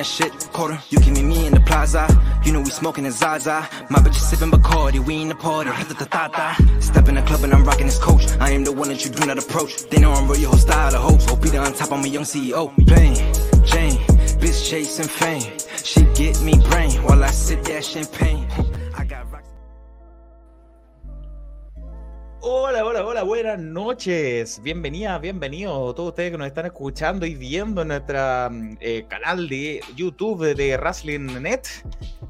that shit, quarter. You give me me in the plaza, you know we smoking a Zaza. My bitch is sippin' Bacardi, we in the party, Step in the club and I'm rocking this coach. I am the one that you do not approach. They know I'm real, your whole style of hope. Be on top, I'm a young CEO. Plain Jane, bitch chasing fame. She get me brain while I sip that champagne. Hola, hola, hola, buenas noches. Bienvenidas, bienvenidos todos ustedes que nos están escuchando y viendo en nuestro canal de YouTube de Wrestling Net.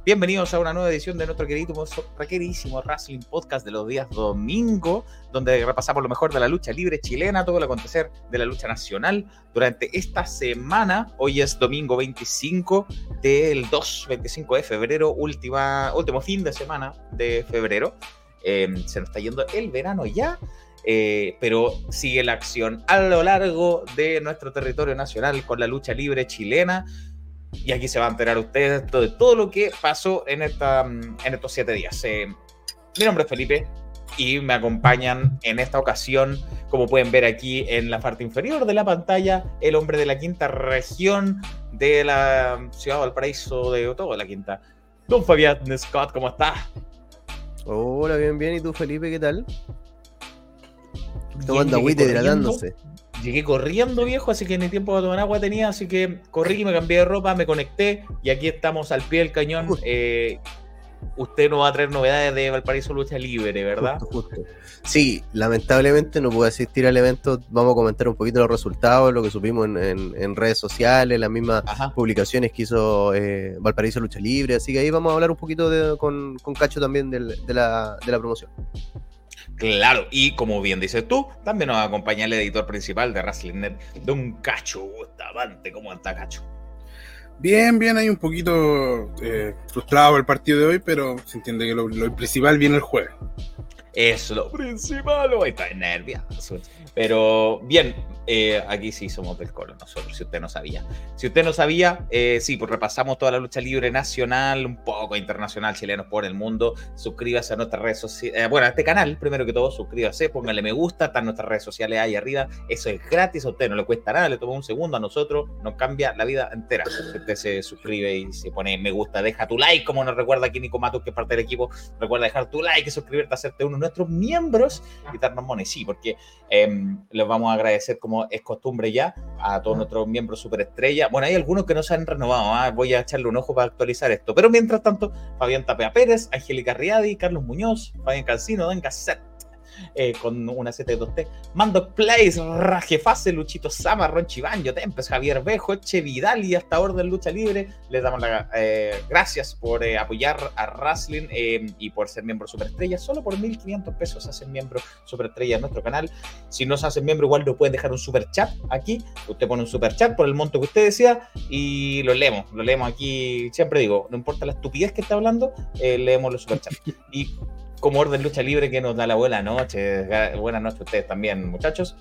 Bienvenidos a una nueva edición de nuestro queridísimo, queridísimo Wrestling Podcast de los días domingo, donde repasamos lo mejor de la lucha libre chilena, todo el acontecer de la lucha nacional durante esta semana. Hoy es domingo 25 del 2, 25 de febrero, última, último fin de semana de febrero. Em, se nos está yendo el verano ya, eh, pero sigue la acción a lo largo de nuestro territorio nacional con la lucha libre chilena. Y aquí se va a enterar ustedes de todo lo que pasó en, esta, en estos siete días. Eh, mi nombre es Felipe y me acompañan en esta ocasión, como pueden ver aquí en la parte inferior de la pantalla, el hombre de la quinta región de la ciudad de Valparaíso, de toda la quinta. Don Fabián Scott, ¿cómo estás? Hola, bien, bien. ¿Y tú, Felipe, qué tal? Tomando agüita hidratándose. Llegué corriendo, viejo, así que ni tiempo de tomar agua tenía, así que corrí, me cambié de ropa, me conecté y aquí estamos al pie del cañón. Eh, usted no va a traer novedades de Valparaíso Lucha Libre, ¿verdad? Justo, Sí, lamentablemente no pude asistir al evento. Vamos a comentar un poquito los resultados, lo que supimos en, redes sociales, las mismas publicaciones que hizo eh, Valparaíso Lucha Libre. Así que ahí vamos a hablar un poquito con, Cacho también de, la, de la promoción. Claro, y como bien dices tú, también nos acompaña el editor principal de WrestlingNet, Don Cacho Bustamante. ¿Cómo está, Cacho? Bien, bien, hay un poquito eh, frustrado el partido de hoy, pero se entiende que lo principal viene el jueves. Es lo principal, hoy está nervioso. Pero bien, eh, aquí sí somos del colo nosotros, si usted no sabía. Si usted no sabía, eh, sí, pues repasamos toda la lucha libre nacional, un poco internacional, chilenos por el mundo. Suscríbase a nuestras redes sociales, eh, bueno, a este canal, primero que todo, suscríbase, póngale me gusta, están nuestras redes sociales ahí arriba. Eso es gratis, a usted no le cuesta nada, le toma un segundo, a nosotros nos cambia la vida entera. usted se suscribe y se pone me gusta, deja tu like, como nos recuerda aquí Nico Matus, que es parte del equipo. Recuerda dejar tu like suscribirte, hacerte de nuestros miembros y darnos mones, sí, porque eh, les vamos a agradecer como es costumbre ya a todos nuestros miembros superestrella. Bueno, hay algunos que no se han renovado, ¿ah? voy a echarle un ojo para actualizar esto. Pero mientras tanto, Fabián Tapea Pérez, Angélica Riadi, Carlos Muñoz, Fabián Calcino, Dan Cassette, eh, con una 7-2T. Mando Plays, Rajefase, Luchito Sama, Ronchi Banjo, Tempes, Javier Bejo, Eche Vidal y hasta Orden Lucha Libre. Les damos las eh, gracias por eh, apoyar a Wrestling y por ser miembro superestrella. Solo por 1.500 pesos hacen miembro superestrella en nuestro canal. Si no se hacen miembro, igual lo pueden dejar un super chat aquí. Usted pone un super chat por el monto que usted decida y lo leemos. Lo leemos aquí. Siempre digo, no importa la estupidez que está hablando, leemos los super chats. Y como Orden Lucha Libre que nos da la buena noche. Buenas noches a ustedes también, muchachos.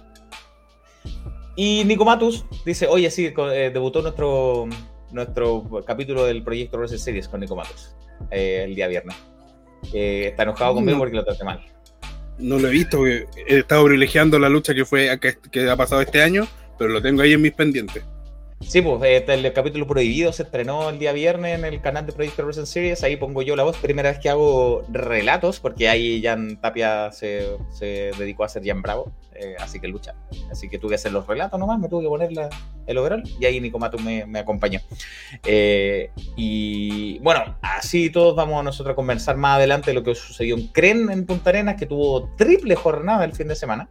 Y Nico Matus dice, oye, sí, eh, debutó nuestro, nuestro capítulo del proyecto Rose Series con Nico Matus eh, el día viernes. Eh, está enojado conmigo porque lo traté mal. No lo he visto, he estado privilegiando la lucha que fue que ha pasado este año, pero lo tengo ahí en mis pendientes. Sí, pues este, el capítulo prohibido se estrenó el día viernes en el canal de Proyecto Recent Series. Ahí pongo yo la voz. Primera vez que hago relatos, porque ahí Jan Tapia se, dedicó a hacer Jan Bravo, eh, así que lucha. Así que tuve que hacer los relatos nomás, me tuve que poner el overall y ahí Nico Matu me, acompañó. Eh, y bueno, así todos vamos a nosotros a conversar más adelante de lo que sucedió en Cren en Punta Arenas, que tuvo triple jornada el fin de semana.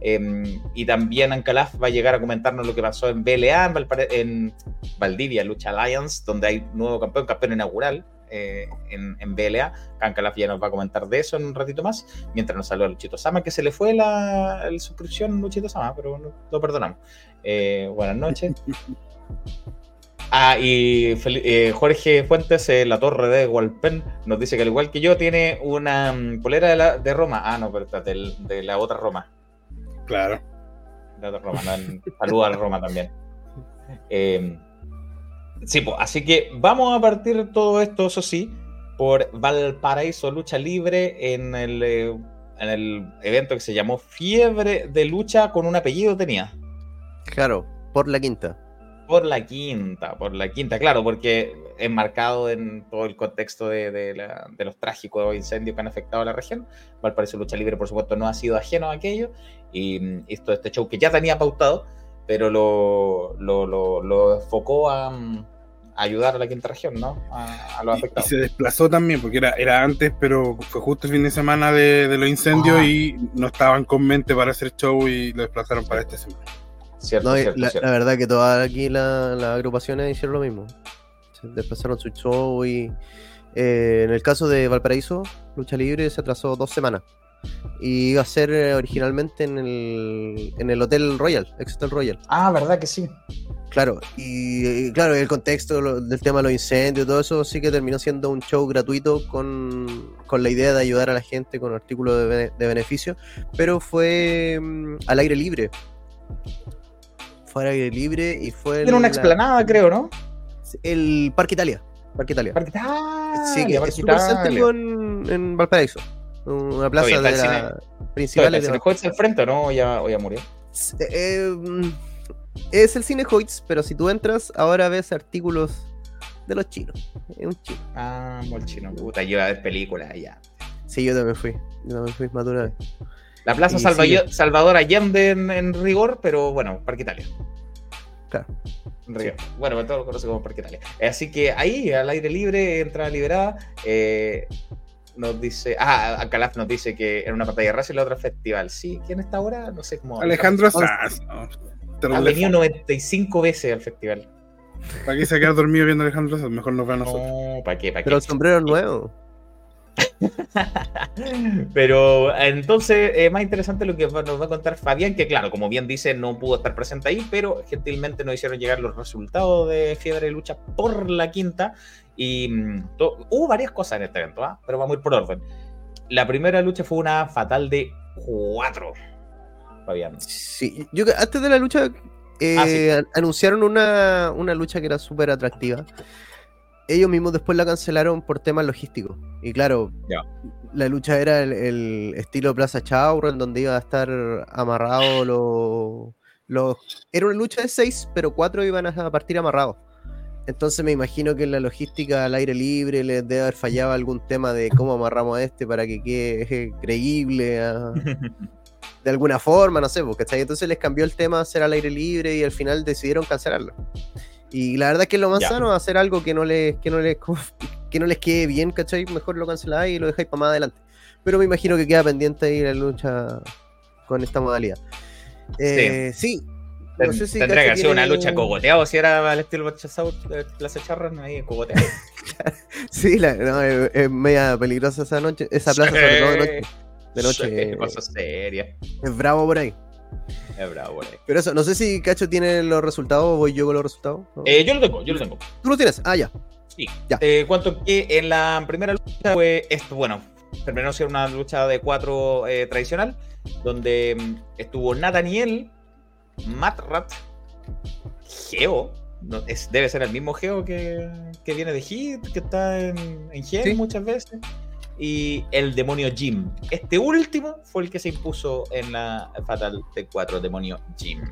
Em, y también Ancalaf va a llegar a comentarnos lo que pasó en BLA, en, Valdivia, Lucha Alliance, donde hay nuevo campeón, campeón inaugural eh, en, en, BLA. Ancalaf ya nos va a comentar de eso en un ratito más, mientras nos saluda Luchito Sama, que se le fue la, suscripción Luchito Sama, pero lo perdonamos. Eh, buenas noches. Ah, y eh, Jorge Fuentes, la torre de Walpen, nos dice que al igual que yo tiene una mm, polera de, la, de Roma. Ah, no, pero de la otra Roma. Claro. De Roma, Saludos a Roma también. Em, Sí, pues, así que vamos a partir todo esto, eso sí, por Valparaíso Lucha Libre en el, eh, en el evento que se llamó Fiebre de Lucha con un apellido tenía. Claro, por la quinta. Por la quinta, por la quinta, claro, porque enmarcado en todo el contexto de, los trágicos incendios que han afectado a la región. Valparaíso Lucha Libre, por supuesto, no ha sido ajeno a aquello. Y mm, esto, este show que ya tenía pautado, pero lo, lo, enfocó a, mm, ayudar a la quinta región, ¿no? A, los afectados. Y, se desplazó también, porque era, era antes, pero fue justo el fin de semana de, los incendios ah. y no estaban con mente para hacer show y lo desplazaron para esta semana. Cierto, la, verdad que todas aquí las agrupaciones hicieron lo mismo. Se desplazaron su show y eh, en el caso de Valparaíso, Lucha Libre se atrasó dos semanas. Y iba a ser eh, originalmente en el, en el Hotel Royal, ex Hotel Royal. Ah, ¿verdad que sí? Claro, y, claro, el contexto del tema de los incendios y todo eso sí que terminó siendo un show gratuito con, la idea de ayudar a la gente con artículos de, de beneficio, pero fue mm, al aire libre fue al aire libre y fue. Tiene una explanada, creo, ¿no? El Parque Italia. Parque Italia. Parque Italia. Sí, que es céntrico en, en, Valparaíso. Una plaza de la principal. ¿El Cine Hoyts al frente o no? ¿O ya, ya murió? Eh, es el Cine Hoyts, pero si tú entras, ahora ves artículos de los chinos. Es un chino. Ah, el chino. Puta, yo iba a ver películas allá. Sí, yo también fui. Yo también fui más vez. La Plaza Salvador Allende en, rigor, pero bueno, Parque Italia. Claro. Bueno, todo lo conoce como Parque Italia. Así que ahí, al aire libre, entrada liberada. Eh, nos dice. Ah, Calaf nos dice que era una pantalla raza y la otra festival. Sí, ¿quién está ahora? No sé cómo. Alejandro Sanz. ha venido 95 veces al festival. ¿Para qué se queda dormido viendo a Alejandro Sanz? Mejor nos va a nosotros. No, ¿para qué? ¿Para Pero el sombrero nuevo. Pero entonces, es más interesante lo que nos va a contar Fabián, que claro, como bien dice, no pudo estar presente ahí, pero gentilmente nos hicieron llegar los resultados de Fiebre de Lucha por la quinta. Y mm, hubo varias cosas en este evento, ¿ah? pero vamos a ir por orden. La primera lucha fue una fatal de cuatro. Fabián. Sí, yo antes de la lucha eh, ah, anunciaron una, una lucha que era súper atractiva ellos mismos después la cancelaron por temas logísticos. Y claro, la lucha era el, estilo Plaza en donde iba a estar amarrado los, los... Era una lucha de seis, pero cuatro iban a partir amarrados. Entonces me imagino que en la logística al aire libre les debe haber fallado algún tema de cómo amarramos a este para que quede creíble. de alguna forma, no sé, porque entonces les cambió el tema a hacer al aire libre y al final decidieron cancelarlo. Y la verdad es que lo más sano es hacer algo que no les, que no les, que no les quede bien, ¿cachai? Mejor lo canceláis y lo dejáis para más adelante. Pero me imagino que queda pendiente ahí la lucha con esta modalidad. Eh, sí. No sé si Tendría que hacer una lucha cogoteado si era el estilo Plaza Charras, ahí cogoteado. sí, la, no, es, media peligrosa esa noche, esa plaza, sobre todo de noche. De noche. cosa seria. Es bravo por ahí. Es bravo, Pero eso, no sé si Cacho tiene los resultados o voy yo con los resultados. Eh, yo lo tengo, yo lo tengo. ¿Tú lo tienes? Ah, ya. Sí. Ya. Eh, cuanto que en la primera lucha fue esto, bueno, terminó siendo una lucha de cuatro eh, tradicional, donde mm, estuvo Nathaniel, Matrat, Geo, debe ser el mismo Geo que, viene de Hit, que está en, en muchas veces y el demonio Jim. Este último fue el que se impuso en la Fatal T4, demonio Jim.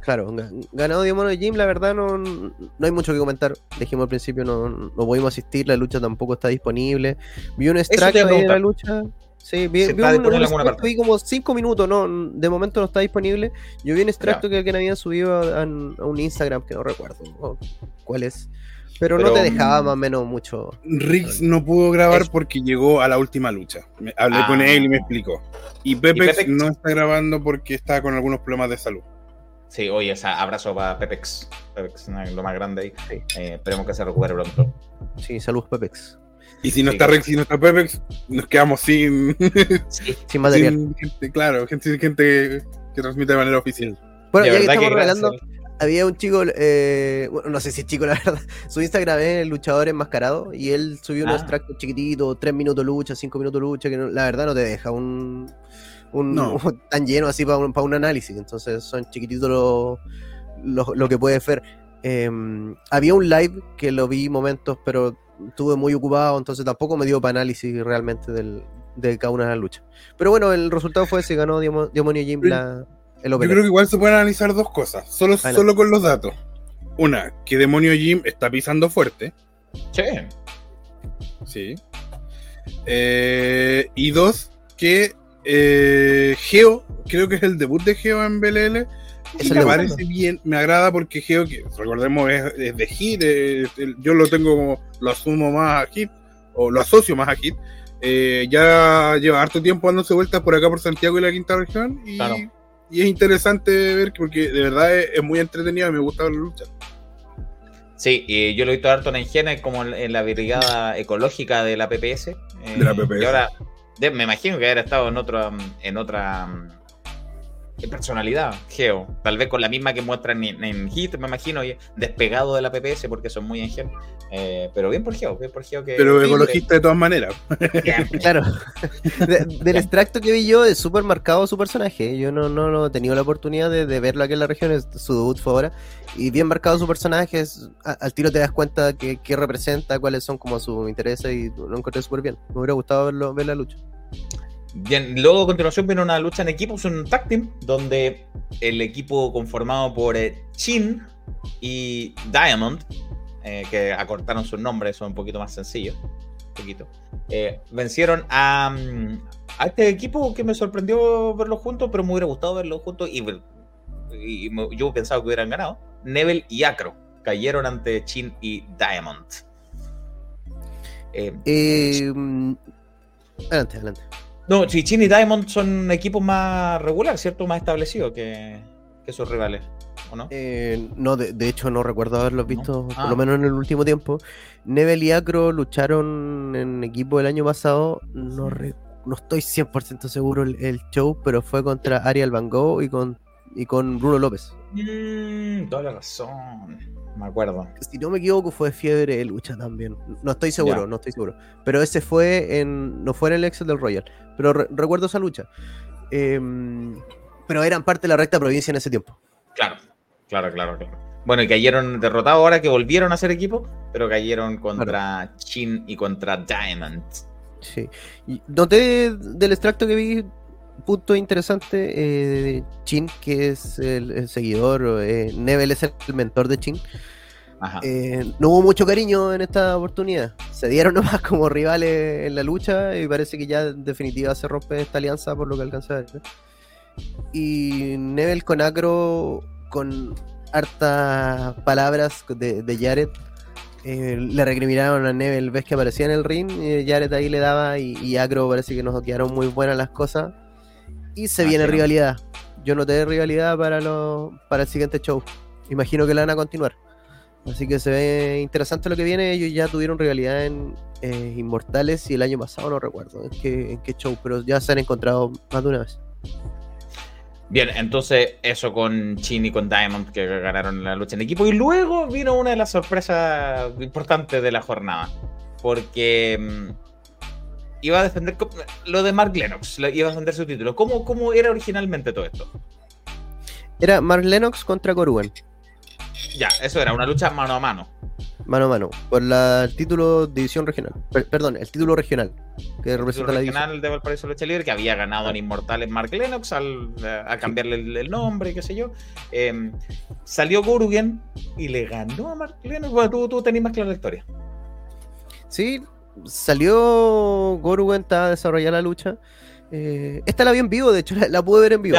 Claro, ganado demonio Jim, la verdad no, no hay mucho que comentar. Dijimos al principio, no, no pudimos asistir, la lucha tampoco está disponible. Vi un extracto de la lucha. Sí, vi, vi un, como 5 minutos, no, de momento no está disponible. Yo vi un extracto que alguien había subido a, un Instagram que no recuerdo cuál es. Pero, no te dejaba mm, más o menos mucho. Riggs no pudo grabar porque llegó a la última lucha. hablé con él y me ah. explicó. Y Pepex, no está grabando porque está con algunos problemas de salud. Sí, oye, esa abrazo para Pepex. Pepex lo más grande ahí. Eh, esperemos que se recupere pronto. Sí, saludos Pepex. Y si no está Riggs y no está Pepex, nos quedamos sin. sin material. claro, gente, gente que transmite de manera oficial. Bueno, ya que estamos regalando había un chico, eh, bueno, no sé si es chico la verdad, su Instagram es el luchador enmascarado y él subió un ah. extracto chiquitito, tres minutos lucha, cinco minutos lucha, que la verdad no te deja un, un, tan lleno así para un, para un análisis, entonces son chiquititos lo, lo, que puedes ver. Em, había un live que lo vi momentos, pero estuve muy ocupado, entonces tampoco me dio para análisis realmente del, de cada una de las luchas. Pero bueno, el resultado fue ese, ganó Demonio Jim la, el Yo creo que igual se pueden analizar dos cosas, solo, solo con los datos. Una, que Demonio Jim está pisando fuerte. Sí. Sí. Eh, y dos, que eh, Geo, creo que es el debut de Geo en BLL. Me parece bien, me agrada porque Geo, que recordemos, es, de Hit, yo lo tengo, lo asumo más a Hit, o lo asocio más a Hit. Eh, ya lleva harto tiempo dándose vueltas por acá por Santiago y la quinta región. Y, es interesante ver porque de verdad es, muy entretenido y me gusta ver la lucha. Sí, y yo lo he visto harto en Engine como en la brigada ecológica de la PPS. de la PPS. Y ahora me imagino que haber estado en otra, en otra personalidad, Geo. Tal vez con la misma que muestran en, Hit, me imagino, despegado de la PPS porque son muy en eh, pero bien por Geo, bien por Geo que. Pero ecologista de todas maneras. claro. del extracto que vi yo, es súper marcado su personaje. Yo no, no, he tenido la oportunidad de, verlo aquí en la región, su debut fue ahora. Y bien marcado su personaje, al tiro te das cuenta que, representa, cuáles son como sus intereses y lo encontré súper bien. Me hubiera gustado verlo, ver la lucha. Luego a continuación viene una lucha en equipos, un tag team, donde el equipo conformado por eh, Chin y Diamond, eh, que acortaron sus nombres, son un poquito más sencillos, un poquito, eh, vencieron a, mm, a, este equipo que me sorprendió verlo juntos, pero me hubiera gustado verlo juntos y, yo pensaba que hubieran ganado. Nebel y Acro cayeron ante Chin y Diamond. Mm, adelante, adelante. No, Chin y Diamond son equipos más regulares, ¿cierto? Más establecidos que, sus rivales, ¿o no? Eh, no, de, hecho no recuerdo haberlos visto, por lo ah. menos en el último tiempo. Nebel y Acro lucharon en equipo el año pasado, no, no estoy 100% seguro el, show, pero fue contra Ariel Van Gogh y con, y con Bruno López. Mm, toda la razón me acuerdo. Si no me equivoco, fue Fiebre de Lucha también. No estoy seguro, no estoy seguro. Pero ese fue en. No fue en el Excel del Royal. Pero recuerdo esa lucha. Em, pero eran parte de la recta provincia en ese tiempo. Claro, claro, claro, claro. Bueno, y cayeron derrotados ahora que volvieron a ser equipo, pero cayeron contra Chin y contra Diamond. Sí. noté del extracto que vi punto interesante, eh, Chin, que es el, seguidor, eh, Nebel es el, mentor de Chin. Eh, no hubo mucho cariño en esta oportunidad. Se dieron nomás como rivales en la lucha y parece que ya en definitiva se rompe esta alianza por lo que alcanza a ver. Y Nebel con Acro, con hartas palabras de, de Jared, eh, le recriminaron a Nebel ves que aparecía en el ring, y Jared ahí le daba y, y Acro parece que nos quedaron muy buenas las cosas y se viene rivalidad. Yo noté rivalidad para, para el siguiente show. Imagino que la van a continuar. Así que se ve interesante lo que viene. Ellos ya tuvieron rivalidad en eh, Inmortales y el año pasado no recuerdo en qué, en qué show, pero ya se han encontrado más de una vez. Bien, entonces eso con Chin y con Diamond que ganaron la lucha en equipo. Y luego vino una de las sorpresas importantes de la jornada. Porque mm, iba a defender lo de Mark Lennox, iba a defender su título. ¿Cómo, cómo era originalmente todo esto? Era Mark Lennox contra Corwin. Ya, eso era una lucha mano a mano. Mano a mano, por la, el título división regional. perdón, el título regional. Que representa la regional de Valparaíso Lucha Libre, que había ganado en Inmortales Mark Lennox al, a cambiarle el, nombre, qué sé yo. Em, salió Gorugen y le ganó a Mark Lennox. Bueno, tú, tú tenés más clara la historia. Sí, salió Gorugen, a desarrollar la lucha. Eh, esta la vi en vivo, de hecho, la, pude ver en vivo.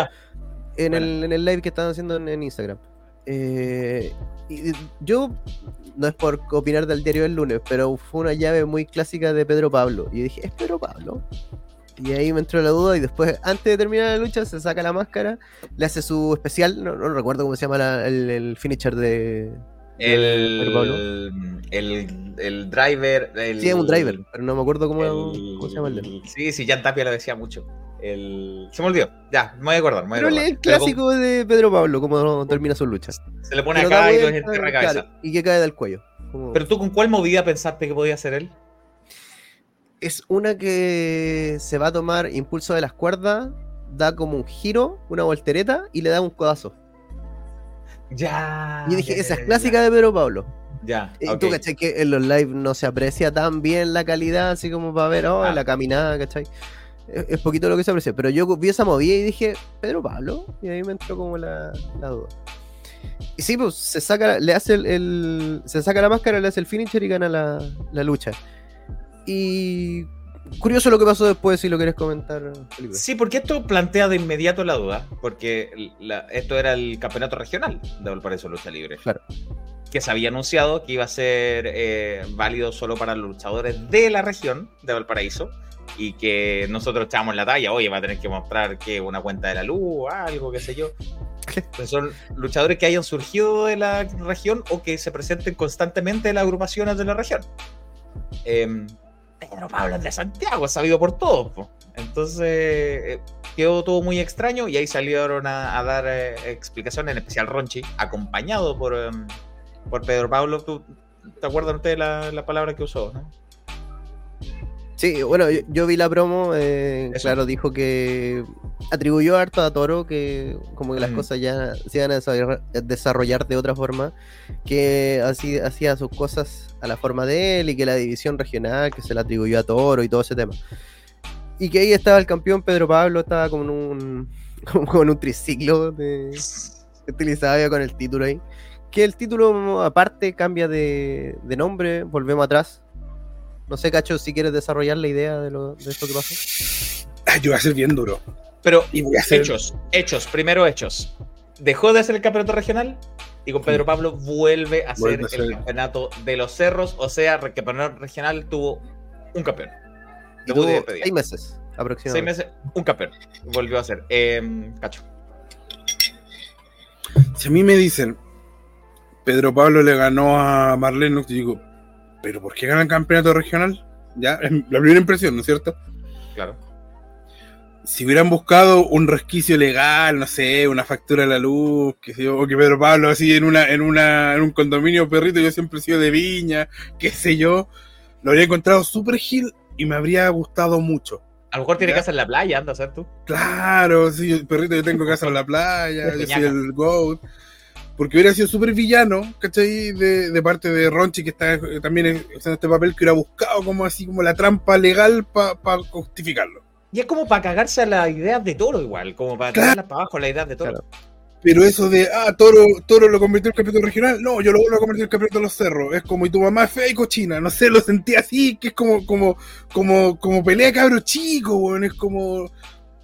En, el, en, el, live que estaban haciendo en, Instagram. Eh, y yo, no es por opinar del diario del lunes, pero fue una llave muy clásica de Pedro Pablo. Y dije, ¿es Pedro Pablo? Y ahí me entró la duda y después, antes de terminar la lucha, se saca la máscara, le hace su especial, no, recuerdo cómo se llama el, finisher de, el, el, el, driver. El, sí, es un driver, pero no me acuerdo cómo, se llama el Sí, sí, Jan Tapia lo decía mucho. El... Se me olvidó, ya, me voy a acordar. pero es el clásico de Pedro Pablo, como termina sus luchas. Se le pone acá y en la cabeza. y que cae del cuello. Pero tú, ¿con cuál movida pensaste que podía hacer él? Es una que se va a tomar impulso de las cuerdas, da como un giro, una voltereta y le da un codazo. Ya. Y dije, esa es clásica de Pedro Pablo. Ya. Y tú, ¿cachai? Que en los live no se aprecia tan bien la calidad, así como para ver, oh, ah. la caminada, ¿cachai? Es, poquito lo que se aprecia. Pero yo vi esa movida y dije, Pedro Pablo. Y ahí me entró como la, duda. Y sí, pues se saca, le hace el, se saca la máscara, le hace el finisher y gana la, la lucha. Y curioso lo que pasó después, si lo quieres comentar, Felipe. Sí, porque esto plantea de inmediato la duda, porque esto era el campeonato regional de Valparaíso Lucha Libre. Claro. Que se había anunciado que iba a ser eh, válido solo para los luchadores de la región de Valparaíso y que nosotros echábamos la talla, oye, va a tener que mostrar que una cuenta de la luz, algo, qué sé yo. Son luchadores que hayan surgido de la región o que se presenten constantemente en las agrupaciones de la región. Eh, Pedro Pablo de Santiago, sabido por todos. Entonces eh, quedó todo muy extraño y ahí salieron a, dar eh, explicaciones, en especial Ronchi, acompañado por, em, por Pedro Pablo. ¿Te acuerdas usted la, la palabra que usó? ¿no? Sí, bueno, yo, vi la promo, eh, claro, dijo que atribuyó harto a Toro, que como que las cosas ya se iban a desarrollar de otra forma, que así hacía sus cosas a la forma de él y que la división regional que se la atribuyó a Toro y todo ese tema. Y que ahí estaba el campeón Pedro Pablo, estaba como en un, como en un triciclo de, que utilizaba con el título ahí. Que el título aparte cambia de, de nombre, volvemos atrás, no sé, Cacho, si quieres desarrollar la idea de, lo, de esto que pasó. yo voy a ser bien duro. Pero hechos, hechos, primero hechos. Dejó de hacer el campeonato regional y con Pedro Pablo vuelve a hacer el campeonato de los cerros. O sea, el campeonato regional tuvo un campeón. tuvo seis meses aproximadamente. Seis meses, un campeón. Volvió a hacer. Em, Cacho. Si a mí me dicen, Pedro Pablo le ganó a Marlene, yo digo, pero ¿por qué gana el campeonato regional? Ya, es la primera impresión, ¿no es cierto? Claro. Si hubieran buscado un resquicio legal, no sé, una factura de la luz, que sé yo, o que Pedro Pablo así en una, en una, en un condominio perrito, yo siempre he sido de viña, qué sé yo, lo habría encontrado súper gil y me habría gustado mucho. A lo mejor tiene casa en la playa, anda a ser tú. Claro, sí, perrito, yo tengo casa en la playa, yo soy el GOAT. Porque hubiera sido súper villano, ¿cachai? De, de, parte de Ronchi, que está también en este papel, que hubiera buscado como así como la trampa legal para justificarlo. Y es como para cagarse a las ideas de Toro igual, como para tirarlas para abajo las ideas de Toro. Pero eso de, ah, Toro, Toro lo convirtió en campeón regional, no, yo lo vuelvo a convertir en campeón de los cerros. Es como, y tu mamá es fea y cochina, no sé, lo sentí así, que es como, como, como, como pelea cabro chico, weón, es como,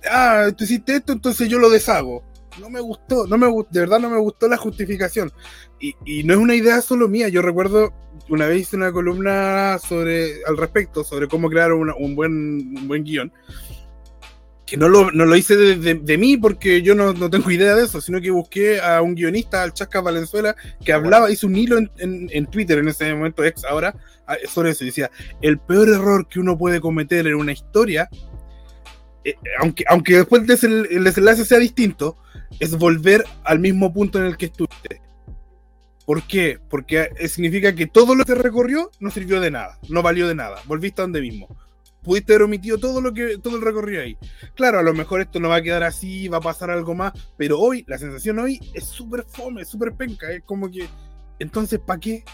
ah, tú hiciste esto, entonces yo lo deshago no me gustó, no me de verdad no me gustó la justificación. Y, no es una idea solo mía, yo recuerdo una vez hice una columna sobre al respecto, sobre cómo crear un, buen, un buen guion. Que no lo, no lo hice de, mí porque yo no, no, tengo idea de eso, sino que busqué a un guionista, al Chasca Valenzuela, que hablaba, hizo un hilo en, en, Twitter en ese momento, ex ahora, sobre eso. Decía: el peor error que uno puede cometer en una historia eh, aunque, aunque después el desenlace sea distinto, es volver al mismo punto en el que estuviste. ¿Por qué? Porque significa que todo lo que recorrió no sirvió de nada, no valió de nada, volviste a donde mismo. Pudiste haber omitido todo lo que todo el recorrido ahí. Claro, a lo mejor esto no va a quedar así, va a pasar algo más, pero hoy, la sensación hoy es súper fome, súper penca, es como que, entonces, ¿para qué?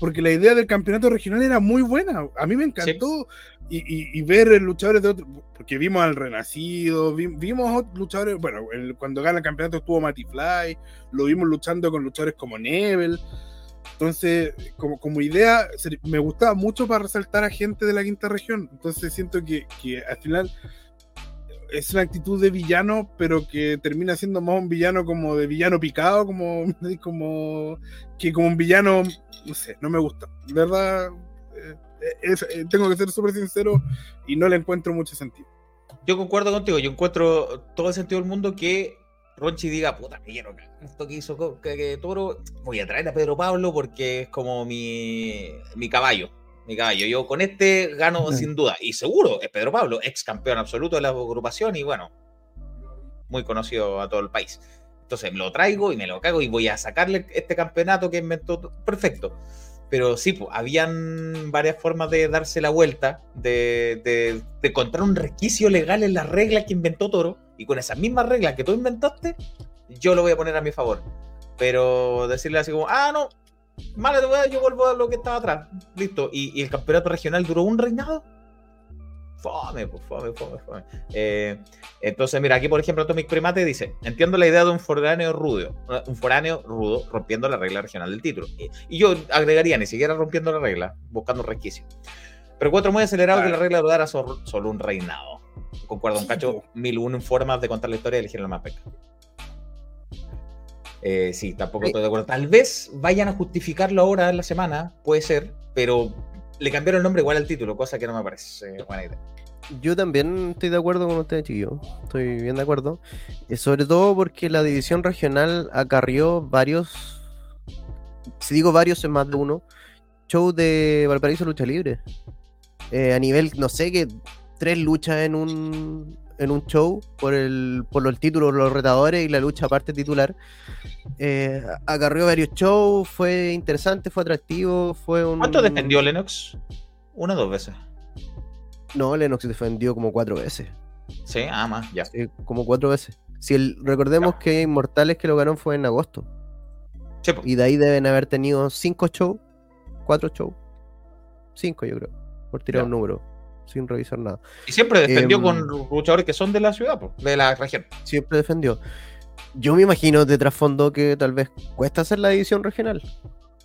Porque la idea del campeonato regional era muy buena. A mí me encantó y, ver luchadores de otros, porque vimos al Renacido, vimos luchadores, bueno, cuando gana el campeonato estuvo Matty Fly, lo vimos luchando con luchadores como Nebel. Entonces, como, como idea, me gustaba mucho para resaltar a gente de la quinta región. Entonces siento que, que al final es una actitud de villano, pero que termina siendo más un villano como de villano picado, como, como que como un villano, no sé, no me gusta. De verdad, eh, eh, tengo que ser súper sincero y no le encuentro mucho sentido. Yo concuerdo contigo, yo encuentro todo el sentido del mundo que Ronchi diga, puta, me quiero esto que hizo que, Toro, voy a traer a Pedro Pablo porque es como mi, mi caballo mi caballo. Yo con este gano sin duda. Y seguro, es Pedro Pablo, ex campeón absoluto de la agrupación y bueno, muy conocido a todo el país. Entonces lo traigo y me lo cago y voy a sacarle este campeonato que inventó. Perfecto. Pero sí, pues, habían varias formas de darse la vuelta, de, de, de encontrar un requisito legal en las reglas que inventó Toro. Y con esas mismas reglas que tú inventaste, yo lo voy a poner a mi favor. pero decirle así como, ah, no, mala yo vuelvo a lo que estaba atrás. Listo. Y, el campeonato regional duró un reinado. Fome, pues, fome, fome, fome. Eh, entonces, mira, aquí por ejemplo Atomic Primate dice, entiendo la idea de un foráneo rudo, un foráneo rudo rompiendo la regla regional del título. Y, yo agregaría, ni siquiera rompiendo la regla, buscando resquicio. Pero cuatro muy acelerado que la regla durara solo, solo un reinado. Concuerdo, un cacho mil uno formas de contar la historia y elegir la más peca. Eh, sí, tampoco estoy de acuerdo. Tal vez vayan a justificarlo ahora en la semana, puede ser, pero le cambiaron el nombre igual al título, cosa que no me parece buena idea. Yo también estoy de acuerdo con ustedes, chiquillos. Estoy bien de acuerdo. Eh, sobre todo porque la división regional acarrió varios, si digo varios es más de uno, shows de Valparaíso Lucha Libre. Eh, a nivel, no sé, que tres luchas en un en un show por el, por los títulos, los retadores y la lucha aparte titular. Eh, agarró varios shows, fue interesante, fue atractivo, fue un... ¿Cuánto defendió Lennox? Una o dos veces. No, Lennox defendió como cuatro veces. Sí, ah, más, ya. como cuatro veces. Si el, recordemos que Inmortales que lo ganó fue en agosto. y de ahí deben haber tenido cinco shows, cuatro shows. Cinco, yo creo, por tirar un número sin revisar nada. Y siempre defendió em, con luchadores que son de la ciudad, de la región. Siempre defendió. Yo me imagino de trasfondo que tal vez cuesta hacer la división regional.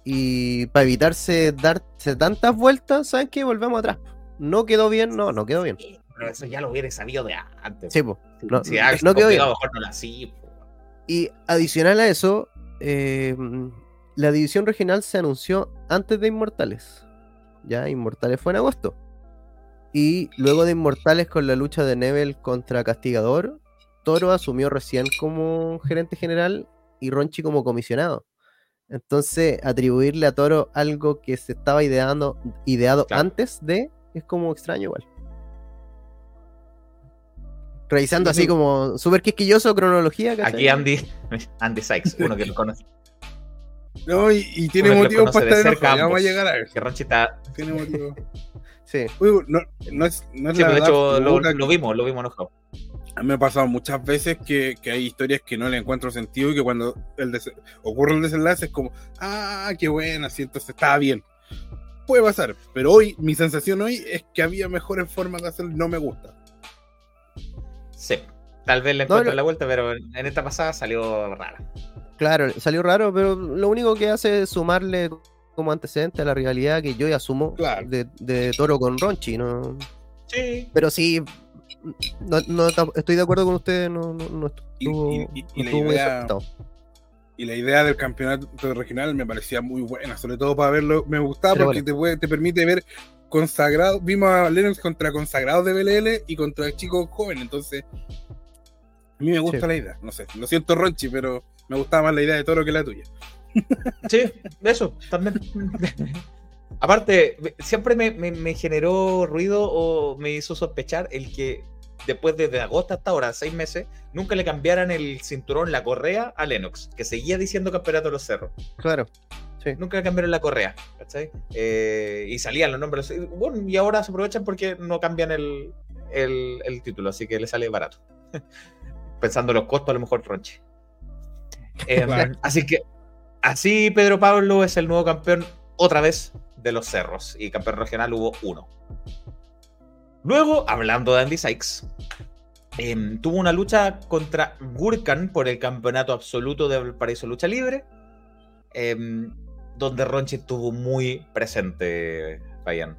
Y para evitarse darse tantas vueltas, ¿saben qué? Volvemos atrás. No quedó bien, no, no quedó bien. pero eso ya lo hubiera sabido de antes. Sí, pues. No, si no quedó bien. Mejor no la y adicional a eso, em, la división regional se anunció antes de Inmortales. Ya, Inmortales fue en agosto. Y luego de Inmortales con la lucha de Nebel contra Castigador, Toro asumió recién como gerente general y Ronchi como comisionado. Entonces, atribuirle a Toro algo que se estaba ideando, ideado antes de es como extraño igual. Revisando así como súper quisquilloso cronología. Aquí Andy, Andy Sykes, uno que lo conoce. No, y, tiene motivo para estar enojado. Vamos a llegar a eso. Que Ronchi está... Tiene motivo. Sí. no, no es, no es sí, de hecho lo, lo, vimos, lo vimos enojado. A mí me ha pasado muchas veces que, que, hay historias que no le encuentro sentido y que cuando el ocurre el desenlace es como, ah, qué buena, sí, entonces estaba bien. Puede pasar, pero hoy, mi sensación hoy es que había mejores formas de hacerlo no me gusta. Sí, tal vez le encuentro la vuelta, pero en esta pasada salió rara. Claro, salió raro, pero lo único que hace es sumarle como antecedente a la rivalidad que yo asumo de, Toro con Ronchi, ¿no? Sí. Pero sí, no, estoy de acuerdo con ustedes, no, no, estuvo, y, la idea, y la idea del campeonato regional me parecía muy buena, sobre todo para verlo, me gustaba porque te, te permite ver consagrados, vimos a Lennox contra consagrados de BLL y contra chicos jóvenes, entonces a mí me gusta la idea, no sé, lo siento Ronchi, pero me gustaba más la idea de Toro que la tuya. Sí, eso, también. Aparte, siempre me, generó ruido o me hizo sospechar el que después desde agosto hasta ahora, seis meses, nunca le cambiaran el cinturón, la correa a Lennox, que seguía diciendo campeonato de los cerros. Claro. Nunca le cambiaron la correa, eh, y salían los nombres. Bueno, y ahora se aprovechan porque no cambian el, título, así que le sale barato. Pensando los costos, a lo mejor Ronchi. Eh, así que Así Pedro Pablo es el nuevo campeón otra vez de los cerros y campeón regional hubo uno. Luego, hablando de Andy Sykes, em, tuvo una lucha contra Gurkan por el campeonato absoluto del Paraíso Lucha Libre, em, donde Ronchi estuvo muy presente, Fayan.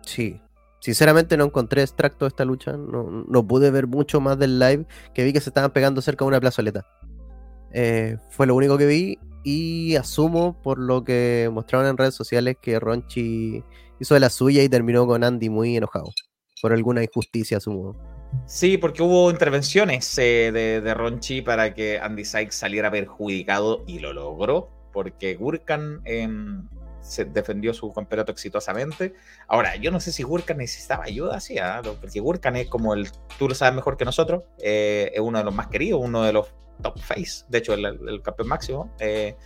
Sí, Sinceramente no encontré extracto de esta lucha, no, no, pude ver mucho más del live, que vi que se estaban pegando cerca de una plazoleta. Eh, fue lo único que vi y asumo por lo que mostraron en redes sociales que Ronchi hizo de la suya y terminó con Andy muy enojado. Por alguna injusticia, asumo. Sí, porque hubo intervenciones eh, de, Ronchi para que Andy Sykes saliera perjudicado y lo logró, porque Gurkan em, se defendió su campeonato exitosamente. Ahora, yo no sé si Gurkan necesitaba ayuda, sí, ¿ah? porque Gurkan es como el, tú lo sabes mejor que nosotros, eh, es uno de los más queridos, uno de los top face, de hecho, el, campeón máximo. Eh,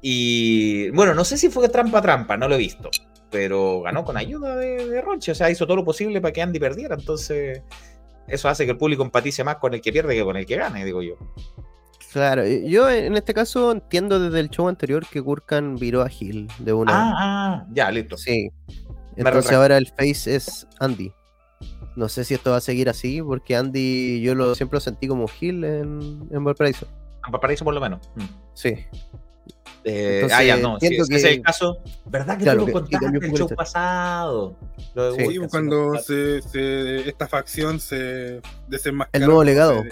y bueno, no sé si fue trampa trampa, no lo he visto, pero ganó con ayuda de, de Ronchi, o sea, hizo todo lo posible para que Andy perdiera, entonces eso hace que el público empatice más con el que pierde que con el que gane, digo yo. Claro, yo en este caso entiendo desde el show anterior que Gurkan viró a Gil de una. Ah, ah, ya, listo. Sí. Entonces ahora el face es Andy. No sé si esto va a seguir así, porque Andy yo lo siempre lo sentí como Gil en, en Valparaíso. En Valparaíso por lo menos. Mm. Sí. Eh, ah, ya, no. Si que... es el caso. ¿Verdad que tú lo contaste en el show pasado? sí, cuando se, se, esta facción se desenmascara. El nuevo legado.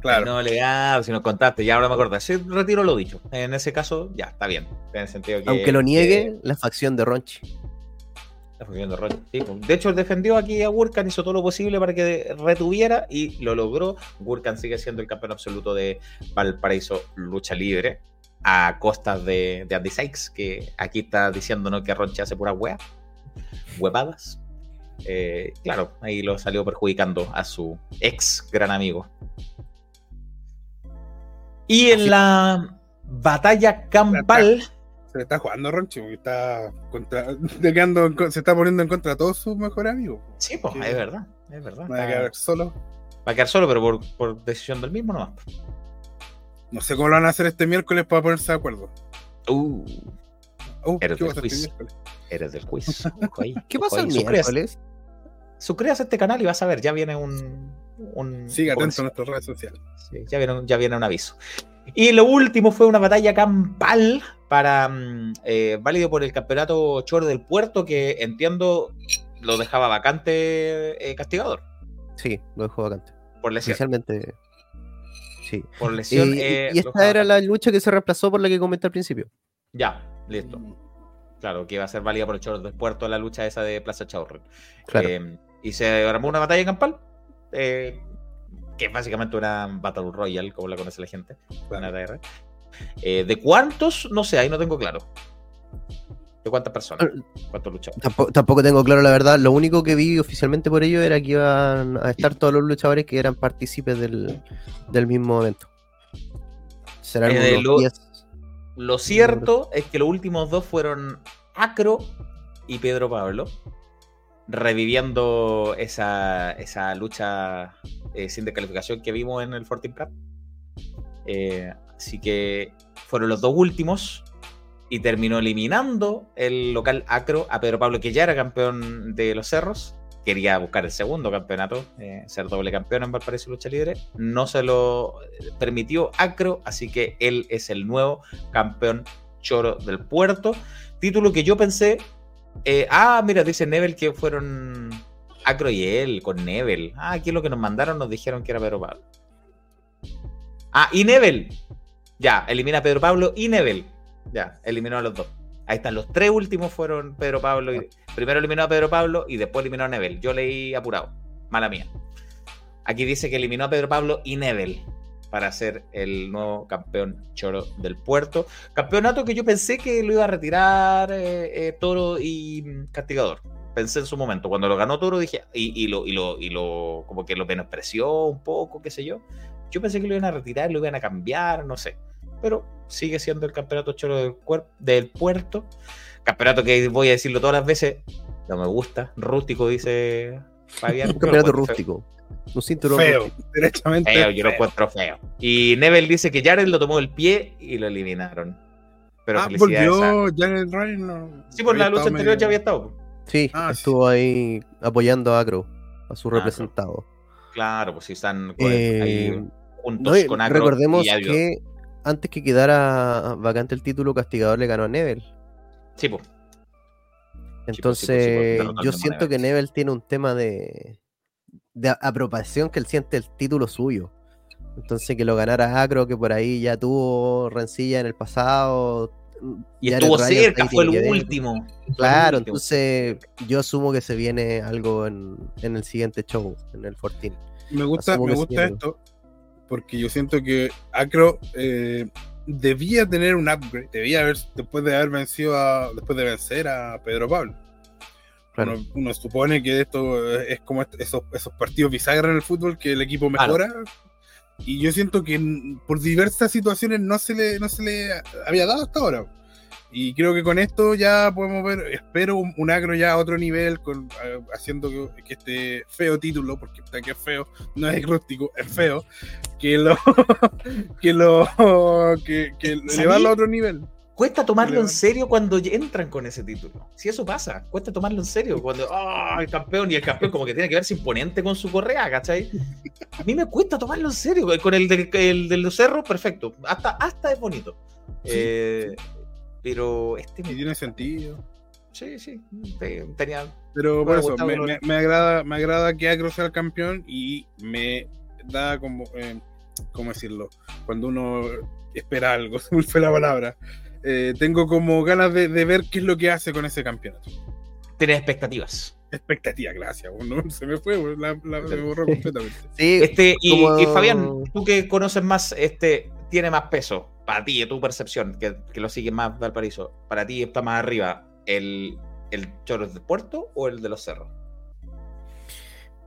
Claro. No, legal, si nos contaste, ya ahora me acordé. Sí, retiro lo dicho. En ese caso, ya, está bien. En el sentido que, Aunque lo niegue, la facción de Ronchi. La de pues. de hecho, defendió aquí a Wurkan, hizo todo lo posible para que retuviera y lo logró. Wurkan sigue siendo el campeón absoluto de Valparaíso Lucha Libre a costas de, de Andy Sykes, que aquí está diciéndonos que Ronchi hace pura wea, huevadas. Eh, claro, ahí lo salió perjudicando a su ex gran amigo. Y en la batalla campal. Se está jugando Ronchi, está contra, se está poniendo en contra de todos sus mejores amigos. Sí, pues, es verdad, es verdad. Va a quedar solo. Va a quedar solo, pero por, por decisión del mismo nomás. No sé cómo lo van a hacer este miércoles para ponerse de acuerdo. Uh, uh eres, del quiz. eres del quiz. ¿Qué pasa el miércoles? Suscríbase a este canal y vas a ver, ya viene un, Sigue atento a nuestras redes sociales. ya, viene, ya viene un aviso. Y lo último fue una batalla campal para mm, eh, válido por el campeonato Chor del Puerto, que entiendo lo dejaba vacante eh, castigador. Sí, lo dejó vacante. Por lesión. Especialmente. Sí. Por lesión. Y, eh, esta era la lucha que se reemplazó por la que comenté al principio. Ya, listo. Claro, que iba a ser válida por el Chor del Puerto la lucha esa de Plaza Chaurren. Claro. y se armó una batalla campal eh, que es básicamente una Battle Royale, como la conoce la gente. Eh, ¿De cuántos? No sé, ahí no tengo claro. ¿De cuántas personas? Ah, ¿Cuántos luchadores? Tampoco, tengo claro la verdad. Lo único que vi oficialmente por ello era que iban a estar todos los luchadores que eran partícipes del, mismo evento. Serán eh, lo, lo cierto es que los últimos dos fueron Acro y Pedro Pablo reviviendo esa, esa lucha eh, sin descalificación que vimos en el Fortin Prep. Eh, así que fueron los dos últimos y terminó eliminando el local Acro a Pedro Pablo, que ya era campeón de los Cerros. Quería buscar el segundo campeonato, eh, ser doble campeón en Valparaíso Lucha Libre. No se lo permitió Acro, así que él es el nuevo campeón choro del puerto. Título que yo pensé eh, ah, mira, dice Nebel que fueron Acro y él con Nebel. Ah, aquí lo que nos mandaron nos dijeron que era Pedro Pablo. Ah, y Nebel. Ya, elimina a Pedro Pablo y Nebel. Ya, eliminó a los dos. Ahí están, los tres últimos fueron Pedro Pablo. Y, primero eliminó a Pedro Pablo y después eliminó a Nebel. Yo leí apurado. Mala mía. Aquí dice que eliminó a Pedro Pablo y Nebel para ser el nuevo campeón choro del puerto. Campeonato que yo pensé que lo iba a retirar eh, eh, Toro y mm, Castigador. Pensé en su momento. Cuando lo ganó Toro dije, y, lo, y, lo, y lo, como que lo menospreció un poco, qué sé yo. Yo pensé que lo iban a retirar, lo iban a cambiar, no sé. Pero sigue siendo el campeonato choro del, del puerto. Campeonato que voy a decirlo todas las veces, no me gusta. Rústico, dice Fabián. Un campeonato rústico. Un cinturón. Feo, derechamente. Feo, yo lo encuentro feo. Y Nebel dice que Jared lo tomó del pie y lo eliminaron. Pero ah, volvió Jared Ryan. No, sí, por la lucha anterior ya había estado. Sí, ah, estuvo ahí apoyando a Acro, a su representado. Claro, pues si están eh, ahí juntos con Acro. Recordemos que antes que quedara vacante el título, Castigador le ganó a Nebel. Sí, pues. Entonces, yo siento que Nebel tiene un tema de, de apropiación que él siente el título suyo. Entonces que lo ganara Acro, que por ahí ya tuvo rencilla en el pasado. Y estuvo cerca, fue el último. Claro, entonces yo asumo que se viene algo en, el siguiente show, en el 14. Me gusta, me gusta esto, porque yo siento que Acro eh, debía tener un upgrade, debía haber, después de haber vencido a, después de vencer a Pedro Pablo uno, supone que esto es como esos, esos partidos bisagra en el fútbol que el equipo mejora. Y yo siento que por diversas situaciones no se le, no se le había dado hasta ahora. Y creo que con esto ya podemos ver, espero un, agro ya a otro nivel, con, haciendo que, este feo título, porque está que es feo, no es rústico, es feo, que lo que lo que, que elevarlo a otro nivel. Cuesta tomarlo en serio cuando entran con ese título. Si eso pasa, cuesta tomarlo en serio. Cuando, ah, el campeón y el campeón como que tiene que verse imponente con su correa, ¿cachai? A mí me cuesta tomarlo en serio. Con el del, el del cerro, perfecto. Hasta, hasta es bonito. Eh, pero este... Y tiene sentido. Sí, sí. Tenía... Pero por eso, me, agrada, me agrada que Agro sea el campeón y me da como... Eh, ¿Cómo decirlo? Cuando uno espera algo, se me fue la palabra eh, tengo como ganas de, ver qué es lo que hace con ese campeonato. Tienes expectativas. Expectativas, gracias. se me fue, la, se me borró completamente. Sí, este, y, Fabián, tú que conoces más, este, tiene más peso para ti, tu percepción, que, lo sigue más Valparaíso. Para ti está más arriba el, el Choro del Puerto o el de los Cerros?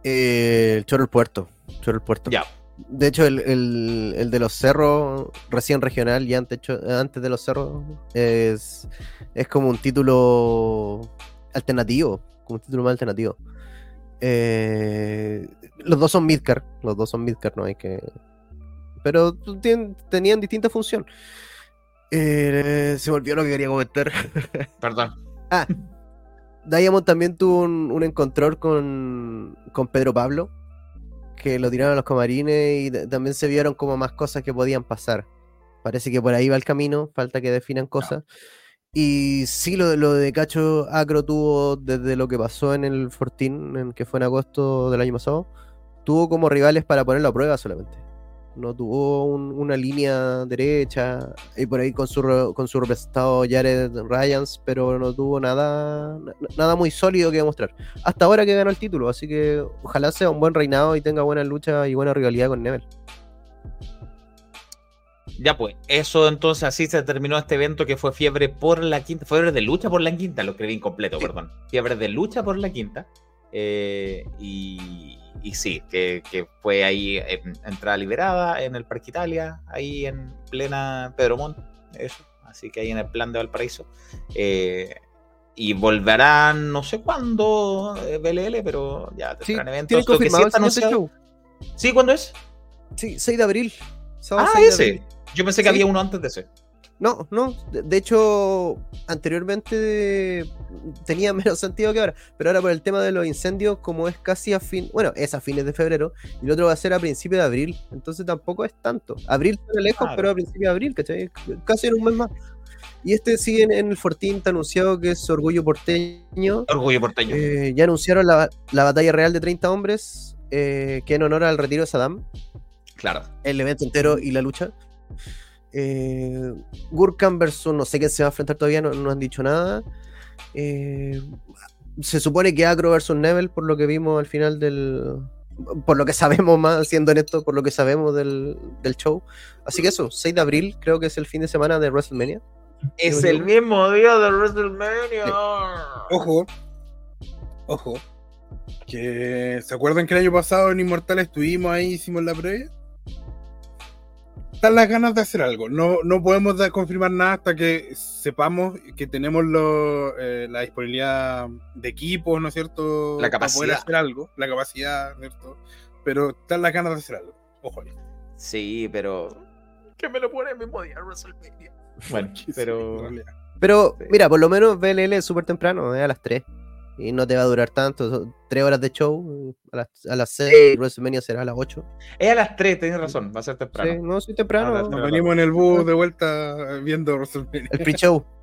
Eh, el Choro del Puerto. Choro del Puerto. Ya. De hecho, el, el, de los cerros, recién regional y antes, antes de los cerros, es, es como un título alternativo, como un título más alternativo. Eh, los dos son Midcar, los dos son Midcar, no hay que. Pero tenían distinta función. Eh, se volvió lo que quería comentar. Perdón. ah, Diamond también tuvo un, un encontrón con, con Pedro Pablo que lo tiraron a los camarines y también se vieron como más cosas que podían pasar. Parece que por ahí va el camino, falta que definan cosas. Y sí, lo, lo de Cacho Acro tuvo, desde lo que pasó en el Fortín, en, que fue en agosto del año pasado, tuvo como rivales para ponerlo a prueba solamente no tuvo una línea derecha y por ahí con su, con su representado Jared Ryans, pero no tuvo nada, nada muy sólido que demostrar. Hasta ahora que ganó el título, así que ojalá sea un buen reinado y tenga buena lucha y buena rivalidad con Neville. Ya pues, eso entonces así se terminó este evento que fue fiebre por la quinta, fiebre de lucha por la quinta, lo escribí incompleto, perdón. Fiebre de lucha por la quinta. Eh, y, y sí, que, fue ahí entrada liberada en el Parque Italia, ahí en plena Pedro Montt, eso, así que ahí en el plan de Valparaíso. Eh, y volverán no sé cuándo eh, BLL, pero ya sí, eventos. confirmado sí, show. ¿Sí? ¿Cuándo es? Sí, 6 de abril. ah, ese. Yo pensé que había uno antes de ese. No, no. De, hecho, anteriormente tenía menos sentido que ahora. Pero ahora por el tema de los incendios, como es casi a fin, bueno, es a fines de febrero, y el otro va a ser a principios de abril. Entonces tampoco es tanto. Abril está lejos, pero a principios de abril, ¿cachai? Casi en un mes más. Y este sigue en, el Fortín, está anunciado que es Orgullo Porteño. Orgullo Porteño. Eh, ya anunciaron la, batalla real de 30 hombres, eh, que en honor al retiro de Saddam. Claro. El evento entero y la lucha. Eh, Gurkan versus no sé quién se va a enfrentar todavía, no, han dicho nada. Eh, se supone que Acro versus Neville, por lo que vimos al final del. Por lo que sabemos más, siendo esto, por lo que sabemos del, show. Así que eso, 6 de abril, creo que es el fin de semana de WrestleMania. Es el mismo día de WrestleMania. Ojo, ojo. Que, ¿Se acuerdan que el año pasado en Inmortal estuvimos ahí, hicimos la previa? Están las ganas de hacer algo. No, no podemos confirmar nada hasta que sepamos que tenemos eh, la disponibilidad de equipos, ¿no es cierto? La capacidad. Para poder hacer algo, la capacidad, ¿cierto? Pero están las ganas de hacer algo. Ojo ahí. Sí, pero. Que me lo pone el mismo día WrestleMania. Bueno, pero. Pero, mira, por lo menos BLL es súper temprano, es a las 3 y no te va a durar tanto. Tres horas de show, a las, a las 6, WrestleMania será a las 8. Es a las 3, tienes razón, va a ser temprano. Sí, no, soy temprano. Nos venimos en el bus de vuelta viendo WrestleMania. El pre-show.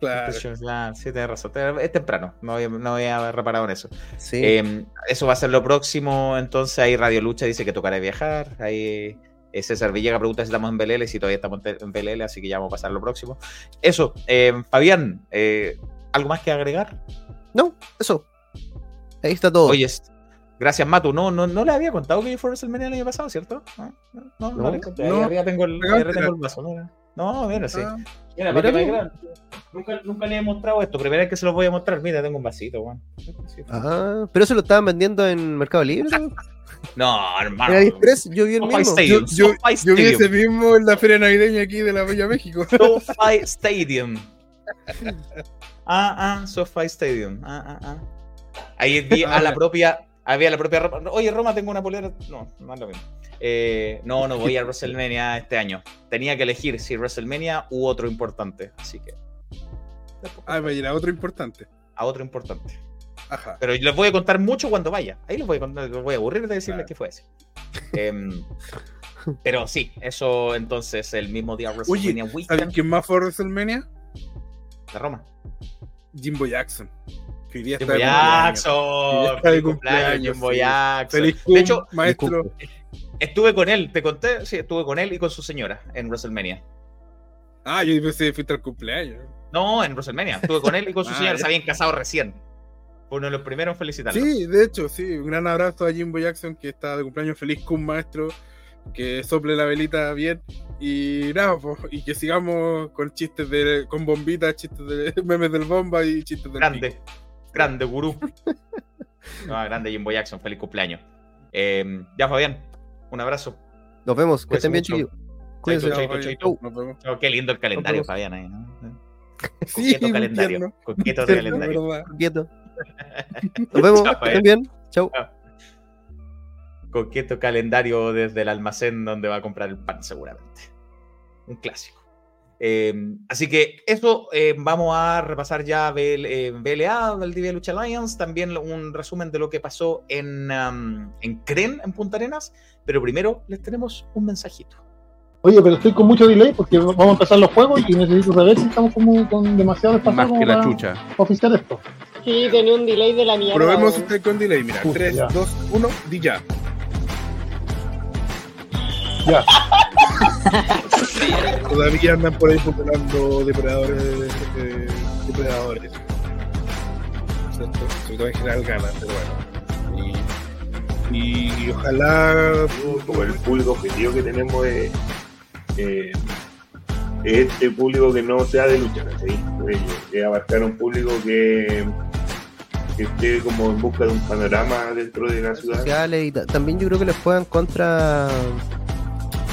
Claro. Sí, tienes razón. Es temprano, no había, no había reparado en eso. Sí. Em, eso va a ser lo próximo. Entonces, ahí Radio Lucha dice que tocará viajar. Ahí César Villega pregunta si estamos en BLL, si todavía estamos en BLL, así que ya vamos a pasar lo próximo. Eso, em, Fabián, eh, ¿algo más que agregar? No, eso. Ahí está todo. Oye, gracias, Matu. No, no, no le había contado que fue WrestleMania el año pasado, ¿cierto? No, no, no, le conté. No, ahí tengo el, tengo el vaso. No, no mira, sí. Ah. Mira, mira, nunca, nunca le he mostrado esto. Primera vez que se los voy a mostrar. Mira, tengo un vasito, weón. Ah, pero eso lo estaban vendiendo en Mercado Libre. no, hermano. En yo vi el mismo. yo, yo, yo vi ese mismo en la feria navideña aquí de la Bella México. SoFi Stadium. Ah, ah, SoFi Stadium. Ah, ah, ah. Ahí vi a la propia, había la propia Roma. Oye, Roma, tengo una polera. No, no es lo mismo. Eh, no, no voy a WrestleMania este año. Tenía que elegir si WrestleMania u otro importante. Así que. Ah, va a ir a otro importante. A otro importante. Ajá. Pero les voy a contar mucho cuando vaya. Ahí les voy a contar, les voy a aburrir de decirles qué fue ese. Em, pero sí, eso entonces el mismo día WrestleMania Oye, ¿Sabes quién más fue a WrestleMania? La Roma. Jimbo Jackson. Que Jimbo Jackson. Feliz cumpleaños, Jimbo Jackson. Feliz de hecho, maestro. Estuve con él, te conté, sí, estuve con él y con su señora en WrestleMania. Ah, yo pensé que fuiste al cumpleaños. No, en WrestleMania. Estuve con él y con su ah, señora, se habían casado recién. uno de los primeros en Sí, de hecho, sí. Un gran abrazo a Jimbo Jackson que está de cumpleaños feliz con maestro. Que sople la velita bien. Y nada, y que sigamos con chistes de. con bombitas, chistes de memes del bomba y chistes del. Grande, grande, gurú. grande Jimbo Jackson, feliz cumpleaños. Eh, ya, Fabián, un abrazo. Nos vemos, que estén bien, chiquillos. Cuídense. Chau, qué lindo el calendario, Fabián. Ahí, ¿no? Sí, calendario. Coqueto calendario. Coqueto. Nos vemos, que estén bien. Chau. Coqueto calendario desde el almacén donde va a comprar el pan, seguramente. Un clásico. Eh, así que eso eh, vamos a repasar ya BL, eh, BLA, Valdivia Lucha Alliance, también un resumen de lo que pasó en, um, en CREN, en Punta Arenas, pero primero les tenemos un mensajito. Oye, pero estoy con mucho delay porque vamos a empezar los juegos y necesito saber si estamos como con demasiado espacio Más que la chucha. oficiar esto. Sí, tenía un delay de la mierda. Probemos usted con delay, mira, 3, 2, 1, di ya. Ya. Todavía andan por ahí funcionando depredadores. Eh, depredadores. Sobre todo en general ganan, pero bueno. Y, y, ojalá. Como el público objetivo que tenemos es. Eh, este público que no sea de lucha, ¿sí? es abarcar un público que, que, esté como en busca de un panorama dentro de la ciudad. y también yo creo que les puedan contra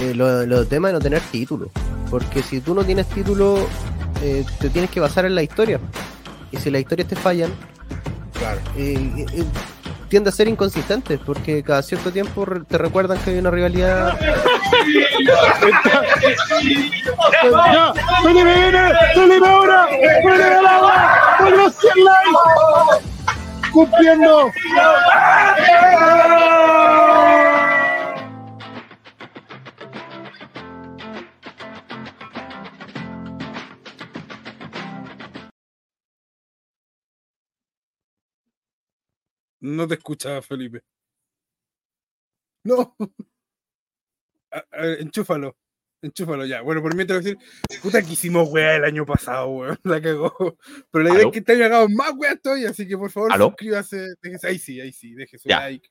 eh, los temas de no tener título. Porque si tú no tienes título, eh, te tienes que basar en la historia. Y si las historias te fallan, claro. Eh, eh, tiende a ser inconsistente, porque cada cierto tiempo te recuerdan que hay una rivalidad. ¡Ya! ¡Viene, ahora! ¡Cumpliendo! No te escuchaba, Felipe. No. enchúfalo. Enchúfalo ya. Bueno, por mí te voy a decir, puta que hicimos weá el año pasado, weón. La cagó. Pero la idea es que te haya hagado más weá todavía, así que por favor, suscríbase. ahí sí, ahí sí, deje su like.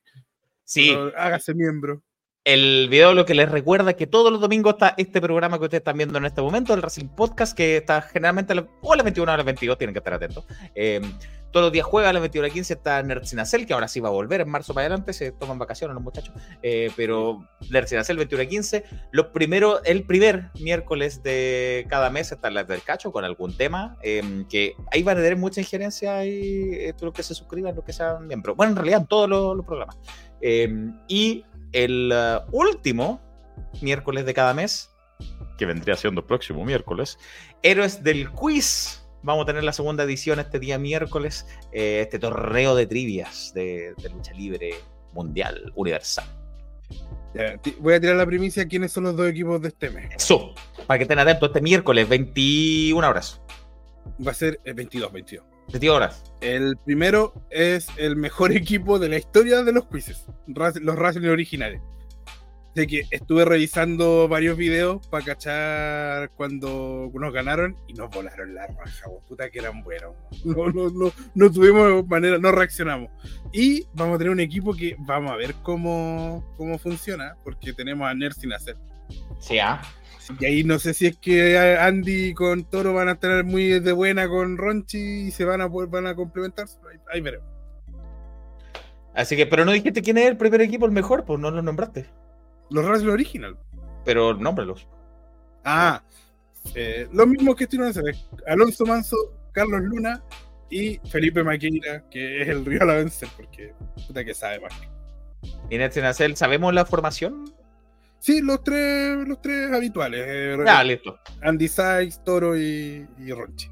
Sí. hágase miembro el video lo que les recuerda que todos los domingos está este programa que ustedes están viendo en este momento, el Racing Podcast, que está generalmente a, o a las 21 o a las 22, tienen que estar atentos. Eh, todos los días juega a las 21 a 15 está Nerdcinacel, que ahora sí va a volver en marzo para adelante, se toman vacaciones los muchachos, eh, pero Nerdcinacel 21 a 15. Los primeros, el primer miércoles de cada mes está la del cacho con algún tema, eh, que ahí van a tener mucha injerencia y lo que se suscriban, lo que sean miembros. Bueno, en realidad todos los, los programas. y el uh, último miércoles de cada mes, que vendría siendo el próximo miércoles, Héroes del Quiz. Vamos a tener la segunda edición este día miércoles, eh, este torneo de trivias de, lucha libre mundial, universal. voy a tirar la primicia quiénes son los dos equipos de este mes. Eso, para que estén atentos este miércoles, 21 horas. Va a ser el 22, 22. 22 horas. El primero es el mejor equipo de la historia de los quizzes, los Racing originales. De que estuve revisando varios videos para cachar cuando nos ganaron y nos volaron la raja, puta que eran buenos. No, no, no, no tuvimos manera, no reaccionamos. Y vamos a tener un equipo que vamos a ver cómo, cómo funciona, porque tenemos a Ner sin hacer. Sí, ah. Y ahí no sé si es que Andy con Toro van a estar muy de buena con Ronchi y se van a van a complementar. Ahí, veremos. Así que, pero no dijiste quién es el primer equipo, el mejor, pues no lo nombraste. Los Racing Original. Pero nómbralos. Ah, Eh, los mismos que vez. Alonso Manso, Carlos Luna y Felipe Maqueira, que es el rival a vencer, porque puta que sabe más. ¿Y Nacel, sabemos la formación? Sí, los tres, los tres habituales. Eh, ah, listo. Andy Sykes, Toro y, y Ronchi.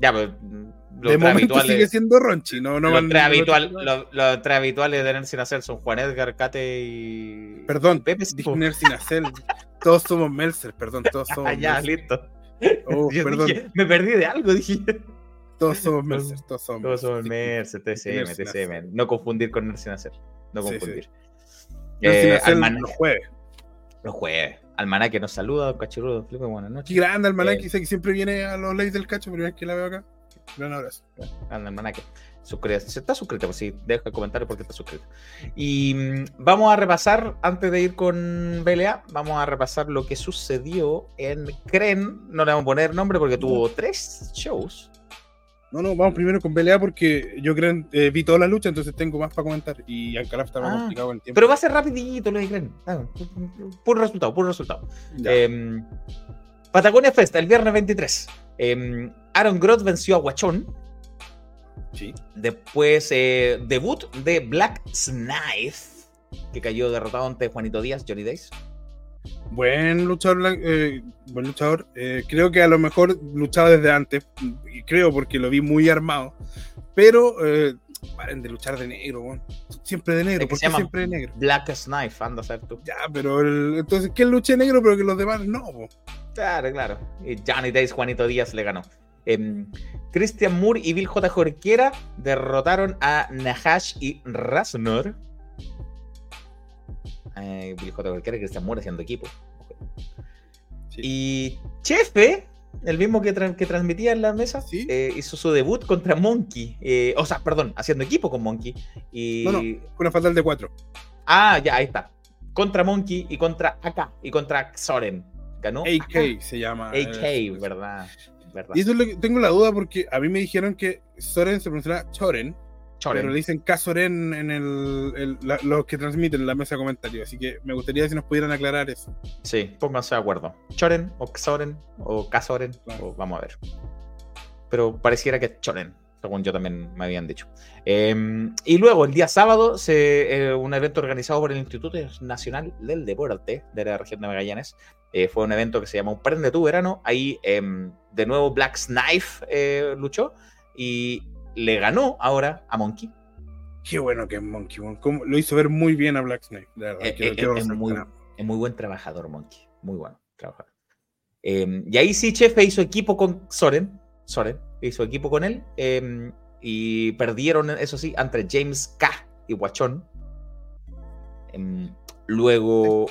Ya, pero los de momento sigue siendo Ronchi, no, no los, tres habitual, los, los, tres habituales de Nercy Nacel son Juan Edgar, Cate y. Perdón, Pepe. Dije Nercy Nacel. todos somos Melzer, perdón, todos somos. Ah, ya, listo. Oh, perdón. Dije, me perdí de algo, dije. Todos somos Mercer, todos somos Todos somos Mercer, TCM, TCM. No confundir con Nercy Nacer. No confundir. Sí, sí. Eh, Alman... los jueves. Los jueves. Almanaque nos saluda, Cachirudo. Felipe, buenas noches. Qué grande Almanaque, eh, que siempre viene a los leyes del cacho, primera vez que la veo acá. Gran abrazo. Grande Almanaque. Se está suscrito, pues sí, deja el comentario porque está suscrito. Y mm, vamos a repasar, antes de ir con BLA, vamos a repasar lo que sucedió en Cren. No le vamos a poner nombre porque tuvo tres shows no, no, vamos primero con BLA porque yo creo eh, vi toda la lucha, entonces tengo más para comentar. Y Alcaraz está más ah, complicado en tiempo. Pero va a ser rapidito lo de Cren. Ah, puro resultado, puro resultado. Eh, Patagonia Fest, el viernes 23. Em, Aaron Groth venció a Guachón. Sí. Después, eh, debut de Black Snipe, que cayó derrotado ante Juanito Díaz, Johnny Days. Buen luchador, eh, buen luchador. Eh, creo que a lo mejor luchaba desde antes, y creo porque lo vi muy armado. Pero eh, paren de luchar de negro, siempre de negro. ¿Por siempre de negro? Black Snipe, anda a ser tú. Ya, pero entonces que luche negro, pero que los demás no. Claro, claro. Y Johnny Days, Juanito Díaz le ganó. Em, Christian Moore y Bill J. Jorquera derrotaron a Nahash y Rasnor eh, Bill J. Cualquiera que se muere haciendo equipo. Y Chefe, el mismo que, que transmitía en la mesa, eh, hizo su debut contra Monkey. Eh, o sea, perdón, haciendo equipo con Monkey. Y... No, no, una fatal de cuatro. Ah, ya, ahí está. Contra Monkey y contra AK y contra Soren. Ganó. AK se llama. AK, ¿verdad? Y eso tengo la duda porque a mí me dijeron que Soren se pronunciaba Choren pero le dicen Casoren en el, los que transmiten en la mesa de comentarios. Así que me gustaría si nos pudieran aclarar eso. Sí, pónganse de acuerdo. Choren o Xoren o Casoren. vamos a ver. Pero pareciera que es Choren, según yo también me habían dicho. Em, y luego, el día sábado, se, eh, un evento organizado por el Instituto Nacional del Deporte de la región de Magallanes. Eh, fue un evento que se llama Un Prende tu Verano. Ahí, em, de nuevo, Black Snipe eh, luchó. Y le ganó ahora a Monkey. Qué bueno que es Monkey. lo hizo ver muy bien a Black Snake. Eh, eh, es, muy, buen trabajador, Monkey. Muy bueno trabajador. Em, y ahí sí, Chefe hizo equipo con Soren. Soren hizo equipo con él. Em, y perdieron, eso sí, entre James K. y Guachón. Em, luego.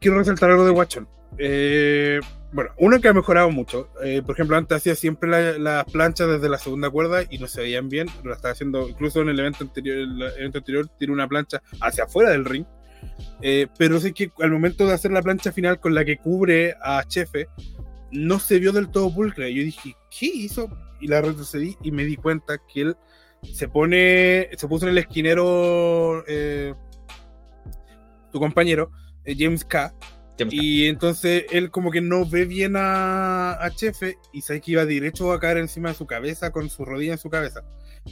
quiero resaltar algo de Guachón. Eh, bueno, uno que ha mejorado mucho. Eh, por ejemplo, antes hacía siempre las la planchas desde la segunda cuerda y no se veían bien. Lo estaba haciendo, incluso en el evento anterior, el evento anterior tiene una plancha hacia afuera del ring. Eh, pero sé que al momento de hacer la plancha final con la que cubre a Chefe, no se vio del todo pulcra. Yo dije, ¿qué hizo? Y la retrocedí y me di cuenta que él se pone, se puso en el esquinero, eh, tu compañero, James K y entonces él como que no ve bien a, a Chefe y sabe que iba derecho a caer encima de su cabeza con su rodilla en su cabeza.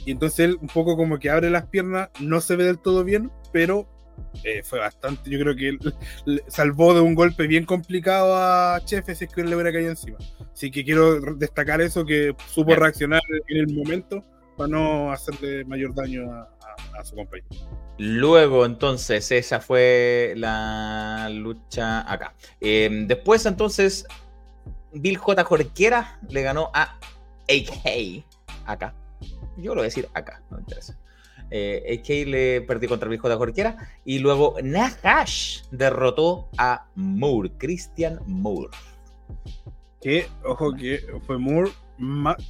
Y entonces él un poco como que abre las piernas, no se ve del todo bien, pero eh, fue bastante, yo creo que él, salvó de un golpe bien complicado a Chefe si es que él le hubiera caído encima. Así que quiero destacar eso, que supo reaccionar en el momento para no hacerle mayor daño a, a su compañero. Luego, entonces, esa fue la lucha acá. Em, después, entonces, Bill J. Jorquera le ganó a AK acá. Yo lo voy a decir acá, no me interesa. Eh, AK le perdió contra Bill J. Jorquera. Y luego Nahash derrotó a Moore, Christian Moore. Que, ojo, que fue Moore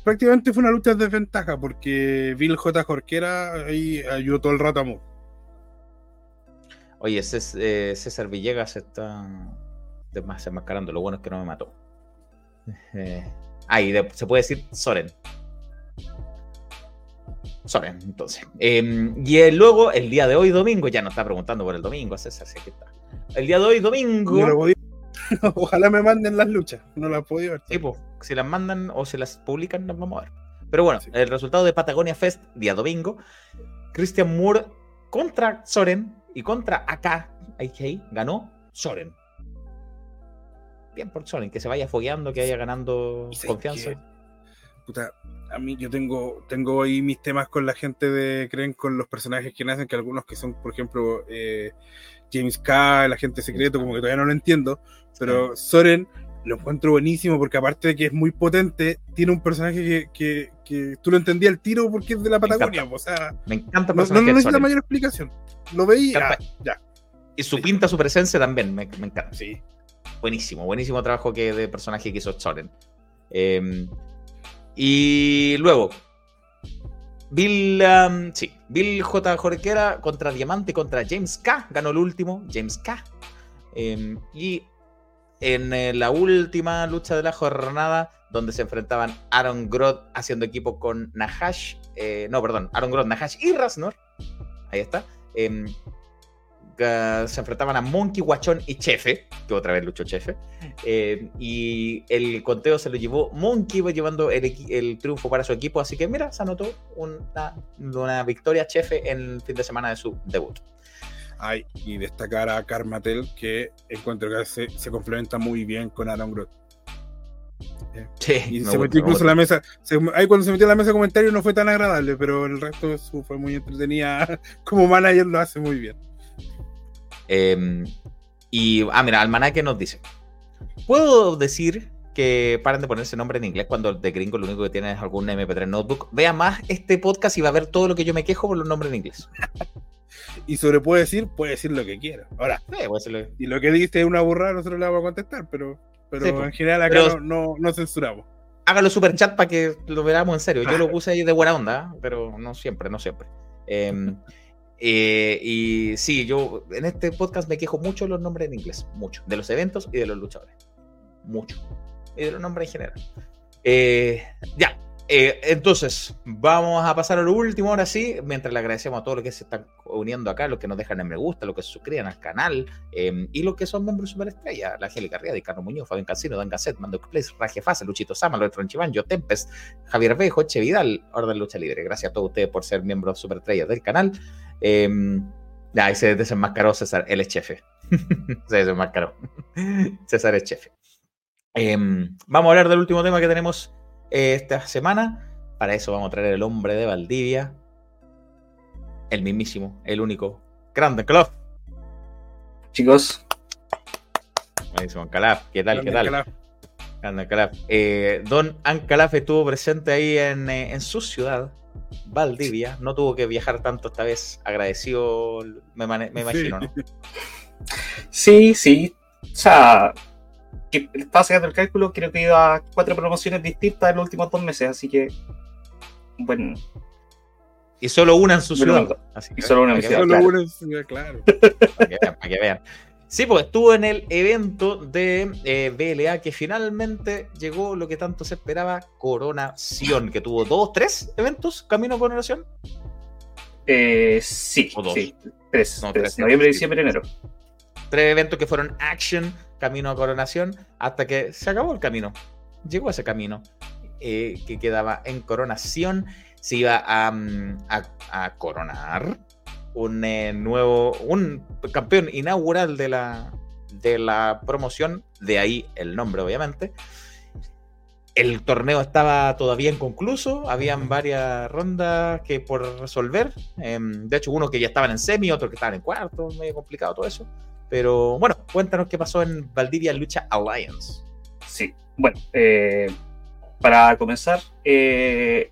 prácticamente fue una lucha de desventaja porque Bill J. Jorquera ahí ayudó todo el rato a Moore. Oye, eh, César Villegas está desenmascarando. Lo bueno es que no me mató. Eh, ahí se puede decir Soren. Soren, entonces. Em, y luego, el día de hoy, domingo, ya no está preguntando por el domingo, César, sí, aquí está. El día de hoy, domingo. Ojalá me manden las luchas, no las puedo ver. Sí, pues, si las mandan o se las publican, las vamos a ver. Pero bueno, el resultado de Patagonia Fest, día domingo, Christian Moore contra Soren y contra AK, IK, ganó Soren. Bien por Soren, que se vaya fogueando, que vaya ganando confianza. puta, a mí yo tengo, tengo ahí mis temas con la gente de, creen con los personajes que nacen, que algunos que son, por ejemplo, eh, James K, el agente secreto, como que todavía no lo entiendo, pero Soren lo encuentro buenísimo porque aparte de que es muy potente, tiene un personaje que, que, tú lo entendías el tiro porque es de la Patagonia. o sea, me encanta No, no necesita mayor explicación. Lo veía. ya. Y su pinta, su presencia también, me, encanta. Sí. Buenísimo, buenísimo trabajo que de personaje que hizo Soren. Em, y luego, Bill, um, sí, Bill J. Jorquera contra Diamante contra James K. Ganó el último, James K. Em, y en eh, la última lucha de la jornada, donde se enfrentaban Aaron Groth haciendo equipo con Nahash, eh, no, perdón, Aaron Groth, Nahash y Rasnor, ahí está, em, se enfrentaban a Monkey, Guachón y Chefe, que otra vez luchó Chefe, em, y el conteo se lo llevó Monkey, llevando el, triunfo para su equipo, así que mira, se anotó una, una victoria Chefe en el fin de semana de su debut hay, y destacar a Carmatel, que encuentro que se, complementa muy bien con Aaron Groth. Sí, y se metió incluso en la mesa. ahí cuando se metió en la mesa de comentarios no fue tan agradable, pero el resto fue muy entretenida. Como manager lo hace muy bien. Em, y, ah, mira, Almanaque nos dice: ¿Puedo decir que paren de ponerse nombre en inglés cuando de gringo lo único que tiene es algún MP3 notebook? Vea más este podcast y va a ver todo lo que yo me quejo por los nombres en inglés. y sobre puede decir, puede decir lo que quiera. Ahora, y lo que dijiste es una burrada, nosotros le vamos a contestar, pero, pero en general acá no, no, censuramos. Hágalo super chat para que lo veamos en serio. Yo lo puse ahí de buena onda, pero no siempre, no siempre. Em, eh, y sí, yo en este podcast me quejo mucho de los nombres en inglés, mucho, de los eventos y de los luchadores, mucho, y de los nombres en general. Eh, ya, eh, entonces, vamos a pasar a lo último ahora sí, mientras le agradecemos a todos los que se están uniendo acá, los que nos dejan en me gusta, los que se suscriben al canal em, y los que son miembros superestrella, la Angélica Ría, Carlos Muñoz, Fabián Cancino, Dan Gasset, Mando Place, Raje Fase, Luchito Sama, Loretro Yo Tempest, Javier Bejo, Che Vidal, Orden Lucha Libre. Gracias a todos ustedes por ser miembros superestrellas del canal. Eh, ahí se desenmascaró César, él es chefe. se desenmascaró. César es chefe. Em, vamos a hablar del último tema que tenemos esta semana. Para eso vamos a traer el hombre de Valdivia, el mismísimo, el único, Grande Club. Chicos. Buenísimo, Ancalaf. ¿Qué tal? ¿Qué tal? Grande Ancalaf. Eh, don Ancalaf estuvo presente ahí en, eh, en, su ciudad, Valdivia. No tuvo que viajar tanto esta vez. Agradecido, me, imagino, ¿no? Sí, sí. O sea, que estaba sacando el cálculo, creo que iba a cuatro promociones distintas en los últimos dos meses, así que, bueno. Y solo una en su ciudad. y solo una en su ciudad. claro. Para que, vean, Sí, pues estuvo en el evento de eh, BLA que finalmente llegó lo que tanto se esperaba, Coronación, que tuvo dos, tres eventos camino a Coronación. Eh, sí, sí, tres, tres, noviembre, diciembre, enero. Tres eventos que fueron Action, camino a coronación hasta que se acabó el camino. Llegó ese camino eh, que quedaba en coronación. Se iba a, mm, coronar un eh, nuevo, un campeón inaugural de la, de la promoción, de ahí el nombre obviamente. El torneo estaba todavía inconcluso, habían varias rondas que por resolver. Em, de hecho, uno que ya estaban en semi, otro que estaban en cuarto, medio complicado todo eso. Pero bueno, cuéntanos qué pasó en Valdivia Lucha Alliance. Sí, bueno, eh, para comenzar, eh,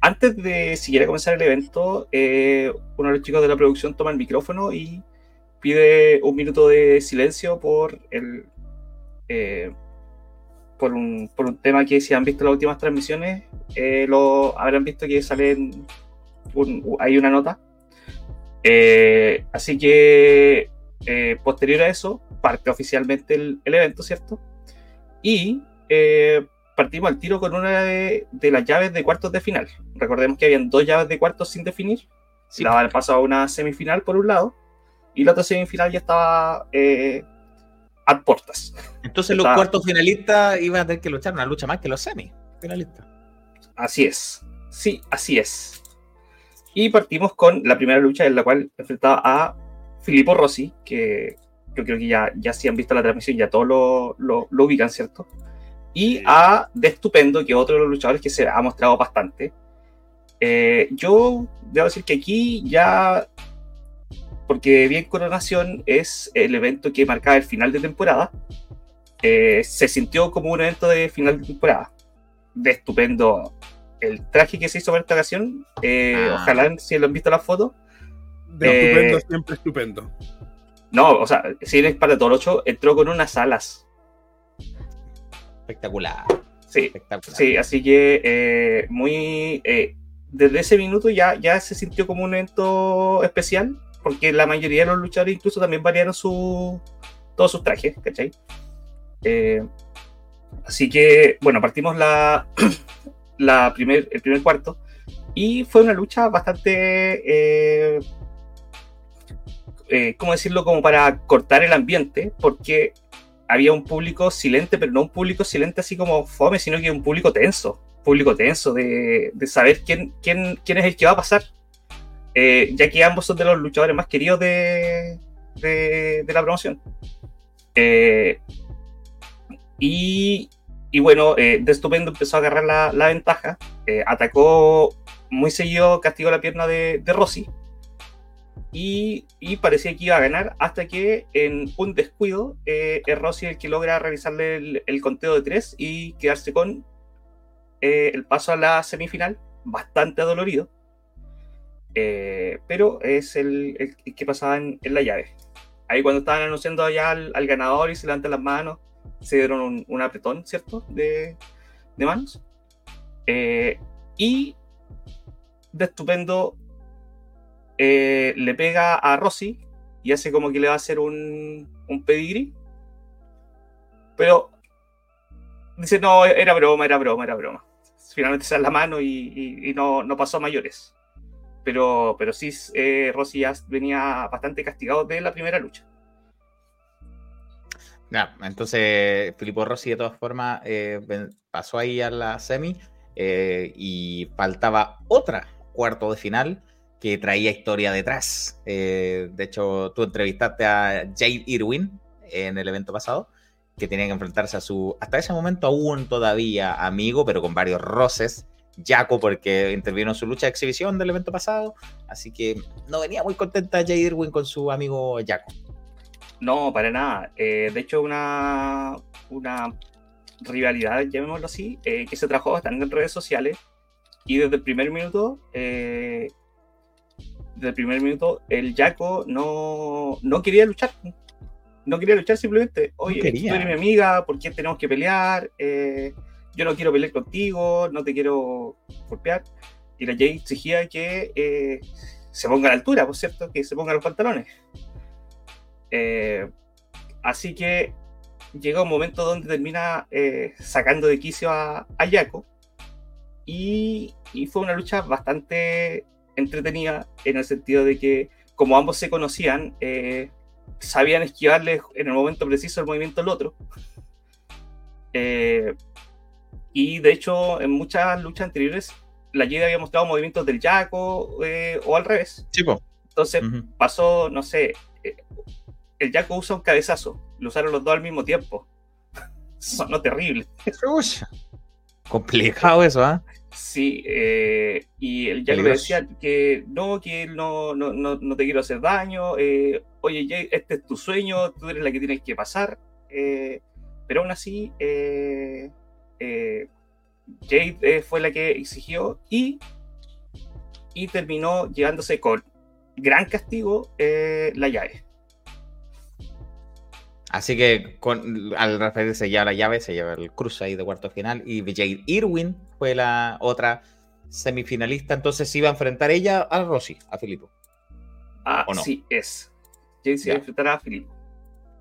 antes de siquiera comenzar el evento, eh, uno de los chicos de la producción toma el micrófono y pide un minuto de silencio por el por un, por un tema que si han visto las últimas transmisiones lo habrán visto que salen hay una nota así que eh, posterior a eso, parte oficialmente el, evento, ¿cierto? Y eh, partimos al tiro con una de, las llaves de cuartos de final. Recordemos que habían dos llaves de cuartos sin definir. Sí. La pasado a una semifinal por un lado, y la otra semifinal ya estaba eh, a portas. Entonces los cuartos finalistas iban a tener que luchar una lucha más que los semi finalistas. Así es. Sí, así es. Y partimos con la primera lucha en la cual enfrentaba a Filippo Rossi, que yo creo que ya, ya si han visto la transmisión, ya todos lo, lo, ubican, ¿cierto? Y a De Estupendo, que es otro de los luchadores que se ha mostrado bastante. Eh, yo debo decir que aquí ya, porque bien Coronación es el evento que marcaba el final de temporada, eh, se sintió como un evento de final de temporada. De estupendo el traje que se hizo para esta ocasión. Eh, ah. Ojalá si lo han visto la foto. De estupendo, siempre estupendo. No, o sea, si eres para todo el 8, entró con unas alas. Espectacular. Sí, sí así que muy desde ese minuto ya, ya se sintió como un evento especial, porque la mayoría de los luchadores incluso también variaron su, todos sus trajes, ¿cachai? Eh, así que, bueno, partimos la, la primer, el primer cuarto y fue una lucha bastante, eh, eh, ¿cómo decirlo? Como para cortar el ambiente, porque había un público silente, pero no un público silente así como fome, sino que un público tenso público tenso, de, saber quién, quién, quién es el que va a pasar. Eh, ya que ambos son de los luchadores más queridos de, de, la promoción. Eh, y, y, bueno, eh, de estupendo empezó a agarrar la, la ventaja. atacó muy seguido, castigó la pierna de, de Rossi. Y, parecía que iba a ganar hasta que en un descuido es Rossi el que logra realizarle el, conteo de tres y quedarse con eh, el paso a la semifinal, bastante dolorido, eh, pero es el, que pasaba en, la llave. Ahí cuando estaban anunciando ya al, ganador y se levantan las manos, se dieron un, apretón, ¿cierto? De, manos. Eh, y de estupendo le pega a Rossi y hace como que le va a hacer un, un pedigrí. Pero dice, no, era broma, era broma, era broma finalmente da la mano y, no, pasó a mayores. Pero, pero sí, eh, Rossi ya venía bastante castigado de la primera lucha. Ya, entonces Filippo Rossi de todas formas eh, pasó ahí a la semi eh, y faltaba otra cuarto de final que traía historia detrás. de hecho, tú entrevistaste a Jade Irwin en el evento pasado que tenía que enfrentarse a su, hasta ese momento aún todavía amigo, pero con varios roces, Jaco, porque intervino en su lucha de exhibición del evento pasado, así que no venía muy contenta Jay Irwin con su amigo Jaco. No, para nada. Eh, de hecho, una, una rivalidad, llamémoslo así, eh, que se trajo bastante en redes sociales y desde el primer minuto eh, desde el primer minuto, el Jaco no, no quería luchar no quería luchar simplemente, oye, tú eres mi amiga, ¿por qué tenemos que pelear? Eh, yo no quiero pelear contigo, no te quiero golpear. Y la Jay exigía que eh, se ponga a la altura, por cierto, que se ponga los pantalones. Eh, así que llega un momento donde termina sacando de quicio a, a Jaco. Y, y, fue una lucha bastante entretenida en el sentido de que, como ambos se conocían, sabían esquivarle en el momento preciso el movimiento del otro. Eh, y de hecho, en muchas luchas anteriores, la Jade había mostrado movimientos del Jaco eh, o al revés. Entonces pasó, no sé, eh, el Jaco usa un cabezazo, lo usaron los dos al mismo tiempo. Sonó terrible. Complicado eso, ¿ah? Sí, eh, y el Jack le decía que no, que él no, no, no, te quiero hacer daño, eh, oye, Jay, este es tu sueño, tú eres la que tienes que pasar, eh, pero aún así, Jade fue la que exigió y, y terminó llevándose con gran castigo la llave. Así que con, al referirse ya a la llave, se lleva el cruce ahí de cuarto final. Y Jade Irwin fue la otra semifinalista. Entonces se iba a enfrentar ella a Rossi, a Filipo. Ah, sí, es. Jade se iba a enfrentar a Filipo.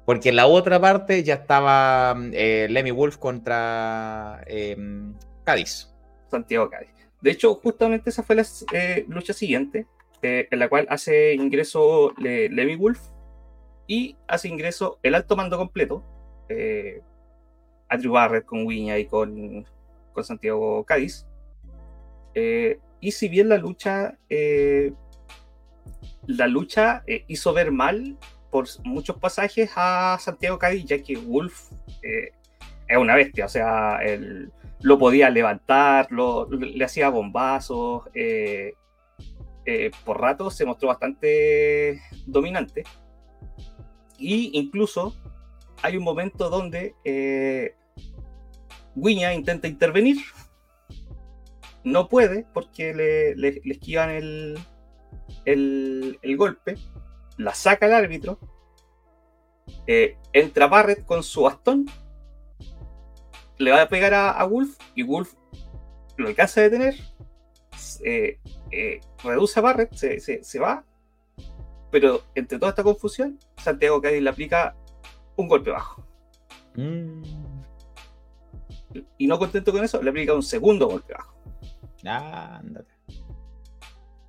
Porque en la otra parte ya estaba eh, Lemmy Wolf contra em, Cádiz. Santiago Cádiz. De hecho, justamente esa fue la eh, lucha siguiente, eh, en la cual hace ingreso Lemmy Wolf y hace ingreso el alto mando completo, eh, a Drew Barrett con Wiña y con, con Santiago Cádiz. Eh, y si bien la lucha, eh, la lucha hizo ver mal por muchos pasajes a Santiago Cádiz, ya que Wolf es una bestia, o sea, él lo podía levantar, le hacía bombazos, por rato se mostró bastante dominante. Y incluso hay un momento donde eh, intenta intervenir. No puede porque le, esquivan el, el, golpe. La saca el árbitro. Eh, entra Barrett con su bastón. Le va a pegar a, Wolf y Wolf lo alcanza a detener. Eh, eh, reduce a Barrett, se, se, va. Pero entre toda esta confusión, Santiago Cádiz le aplica un golpe bajo. Mm. Y no contento con eso, le aplica un segundo golpe bajo. ándate.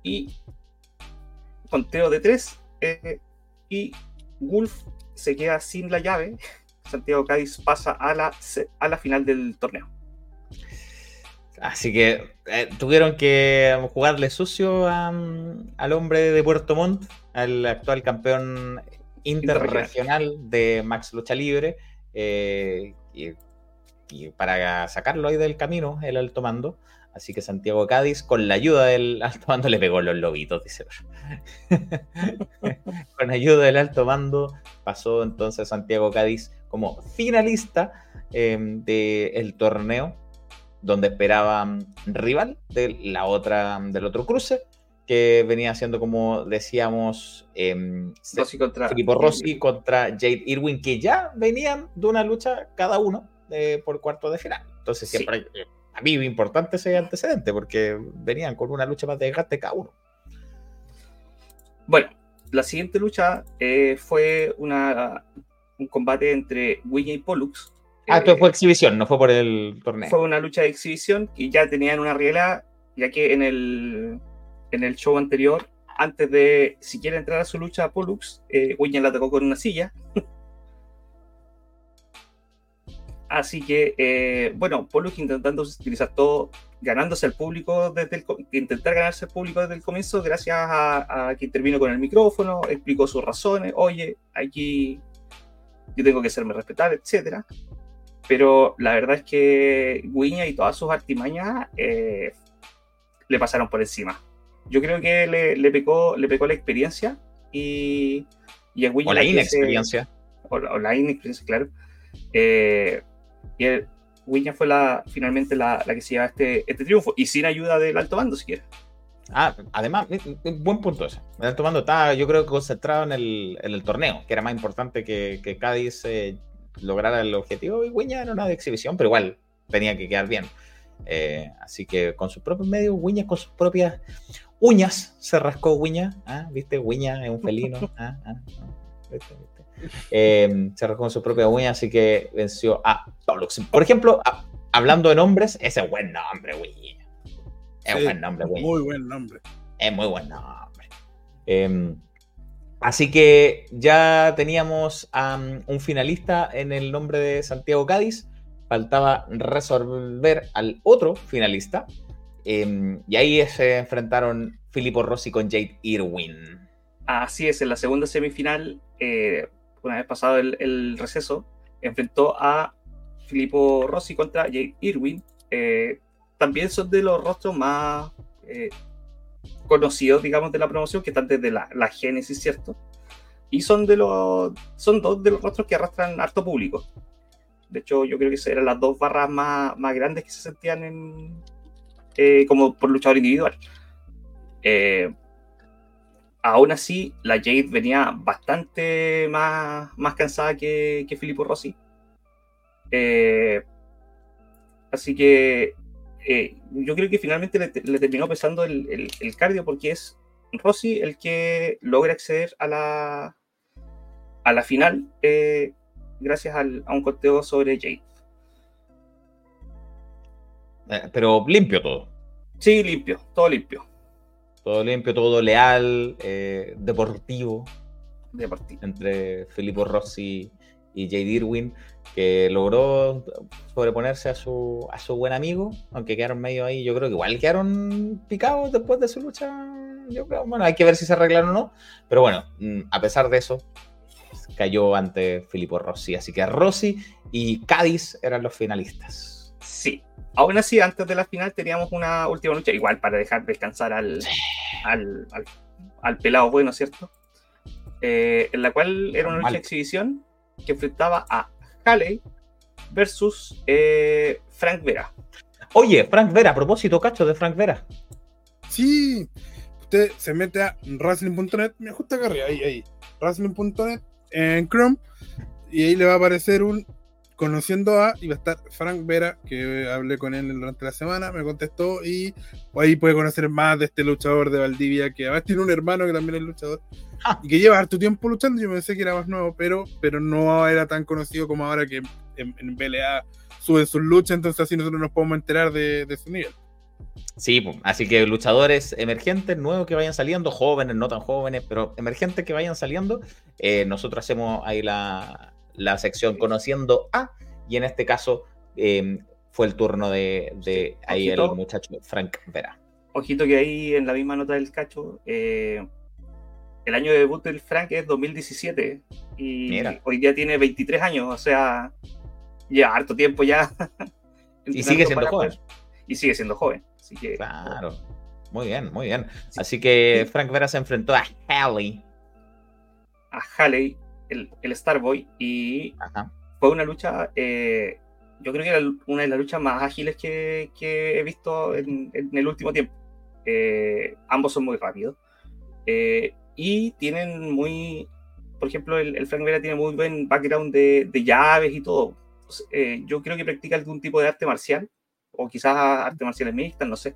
Y conteo de tres. Eh, y Wolf se queda sin la llave. Santiago Cádiz pasa a la, a la final del torneo. Así que eh, tuvieron que jugarle sucio al hombre de Puerto Montt, al actual campeón interregional de Max Lucha Libre eh, y, para sacarlo ahí del camino, el alto mando. Así que Santiago Cádiz, con la ayuda del alto mando, le pegó los lobitos, dice. con ayuda del alto mando, pasó entonces Santiago Cádiz como finalista eh, del torneo, donde esperaba rival de la otra, del otro cruce que venía siendo, como decíamos, eh, Rossi contra, Filippo Rossi contra Jade Irwin, que ya venían de una lucha cada uno eh, por cuarto de final. Entonces siempre eh, a mí importante ese antecedente, porque venían con una lucha más de desgaste cada uno. Bueno, la siguiente lucha eh, fue una, un combate entre Wiña y Pollux. Ah, esto fue exhibición, no fue por el torneo. Fue una lucha de exhibición y ya tenían una regla, ya que en el en el show anterior, antes de siquiera entrar a su lucha a Pollux, eh, la atacó con una silla. Así que, eh, bueno, Pollux intentando utilizar todo, ganándose al público desde el intentar ganarse al público desde el comienzo, gracias a, que intervino con el micrófono, explicó sus razones, oye, aquí yo tengo que hacerme respetar, etcétera. Pero la verdad es que Guiña y todas sus artimañas eh, le pasaron por encima yo creo que le, le, pecó, le pecó la experiencia y, y a O la inexperiencia. o, la inexperiencia, claro. Eh, y el, fue la, finalmente la, la, que se lleva este, este triunfo y sin ayuda del alto mando siquiera. Ah, además, buen punto ese. El alto mando estaba, yo creo, concentrado en el, en el torneo, que era más importante que, que Cádiz eh, lograra el objetivo. Y Wiña era una de exhibición, pero igual tenía que quedar bien. Eh, así que con sus propios medios, Wiña con sus propias uñas se rascó Wiña, ¿ah? ¿viste? Wiña es un felino. ¿ah? ¿Ah? Eh, se rascó con su propia uña, así que venció a. Por ejemplo, hablando de nombres, ese es buen nombre, Wiña. Es un buen nombre, Wiña. Muy buen nombre. Es muy buen nombre. Em, así que ya teníamos un finalista en el nombre de Santiago Cádiz. Faltaba resolver al otro finalista, Em, y ahí se enfrentaron Filippo Rossi con Jade Irwin. Así es, en la segunda semifinal, eh, una vez pasado el, receso, enfrentó a Filippo Rossi contra Jade Irwin. Eh, también son de los rostros más eh, conocidos, digamos, de la promoción, que están desde la, la génesis, ¿cierto? Y son, de los, son dos de los rostros que arrastran harto público. De hecho, yo creo que eran las dos barras más, más grandes que se sentían en, eh, como por luchador individual. Eh, aún así, la Jade venía bastante más, más cansada que, que Filippo Rossi. Eh, así que yo creo que finalmente le, terminó pesando el, el, cardio porque es Rossi el que logra acceder a la, a la final gracias a un conteo sobre Jade. Eh, pero limpio todo. Sí, limpio, todo limpio. Todo limpio, todo leal, eh, deportivo. Deportivo. Entre Filippo Rossi y Jay Dirwin, que logró sobreponerse a su, a su buen amigo, aunque quedaron medio ahí, yo creo que igual quedaron picados después de su lucha. Yo creo, bueno, hay que ver si se arreglaron o no, pero bueno, mm, a pesar de eso, cayó ante Filippo Rossi. Así que Rossi y Cádiz eran los finalistas. Sí. Aún así, antes de la final teníamos una última lucha, igual para dejar descansar al, al, al, pelado bueno, ¿cierto? Eh, en la cual era una lucha de exhibición que enfrentaba a Haley versus eh, Frank Vera. Oye, Frank Vera, a propósito, cacho, de Frank Vera. Sí, usted se mete a wrestling.net, me gusta arriba, ahí, ahí, wrestling.net en Chrome y ahí le va a aparecer un conociendo a va a estar Frank Vera, que hablé con él durante la semana, me contestó y ahí puede conocer más de este luchador de Valdivia, que además tiene un hermano que también es luchador ah. y que lleva harto tiempo luchando, yo pensé que era más nuevo, pero, pero no era tan conocido como ahora que en, en BLA suben sus luchas, entonces así nosotros nos podemos enterar de, de su nivel. Sí, así que luchadores emergentes, nuevos que vayan saliendo, jóvenes, no tan jóvenes, pero emergentes que vayan saliendo, eh, nosotros hacemos ahí la, sección conociendo a, y en este caso em, fue el turno de, ahí el muchacho Frank Vera. Ojito que ahí en la misma nota del cacho, eh, el año de debut del Frank es 2017 y hoy día tiene 23 años, o sea, ya harto tiempo ya. y sigue siendo joven. Y sigue siendo joven claro. Muy bien, muy bien. Así que Frank Vera se enfrentó a Halley. A Halley, el, el Starboy, y fue una lucha, eh, yo creo que era una de las luchas más ágiles que, he visto en, el último tiempo. Eh, ambos son muy rápidos. Eh, y tienen muy, por ejemplo, el, Frank Vera tiene muy buen background de, de llaves y todo. yo creo que practica algún tipo de arte marcial o quizás artes marciales mixtas, no sé,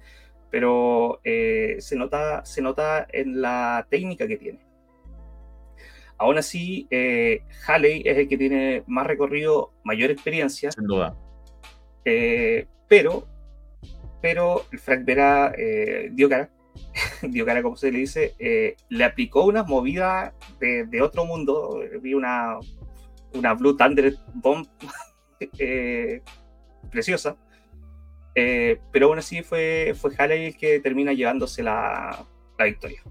pero eh, se, nota, se nota en la técnica que tiene. Aún así, eh, Halley es el que tiene más recorrido, mayor experiencia. Sin duda. Eh, pero, pero Frank Vera dio cara, dio cara como se le dice, le aplicó una movida de, otro mundo. Vi una, una Blue Thunder Bomb preciosa. Eh, pero aún así fue, fue Halley el que termina llevándose la, la victoria.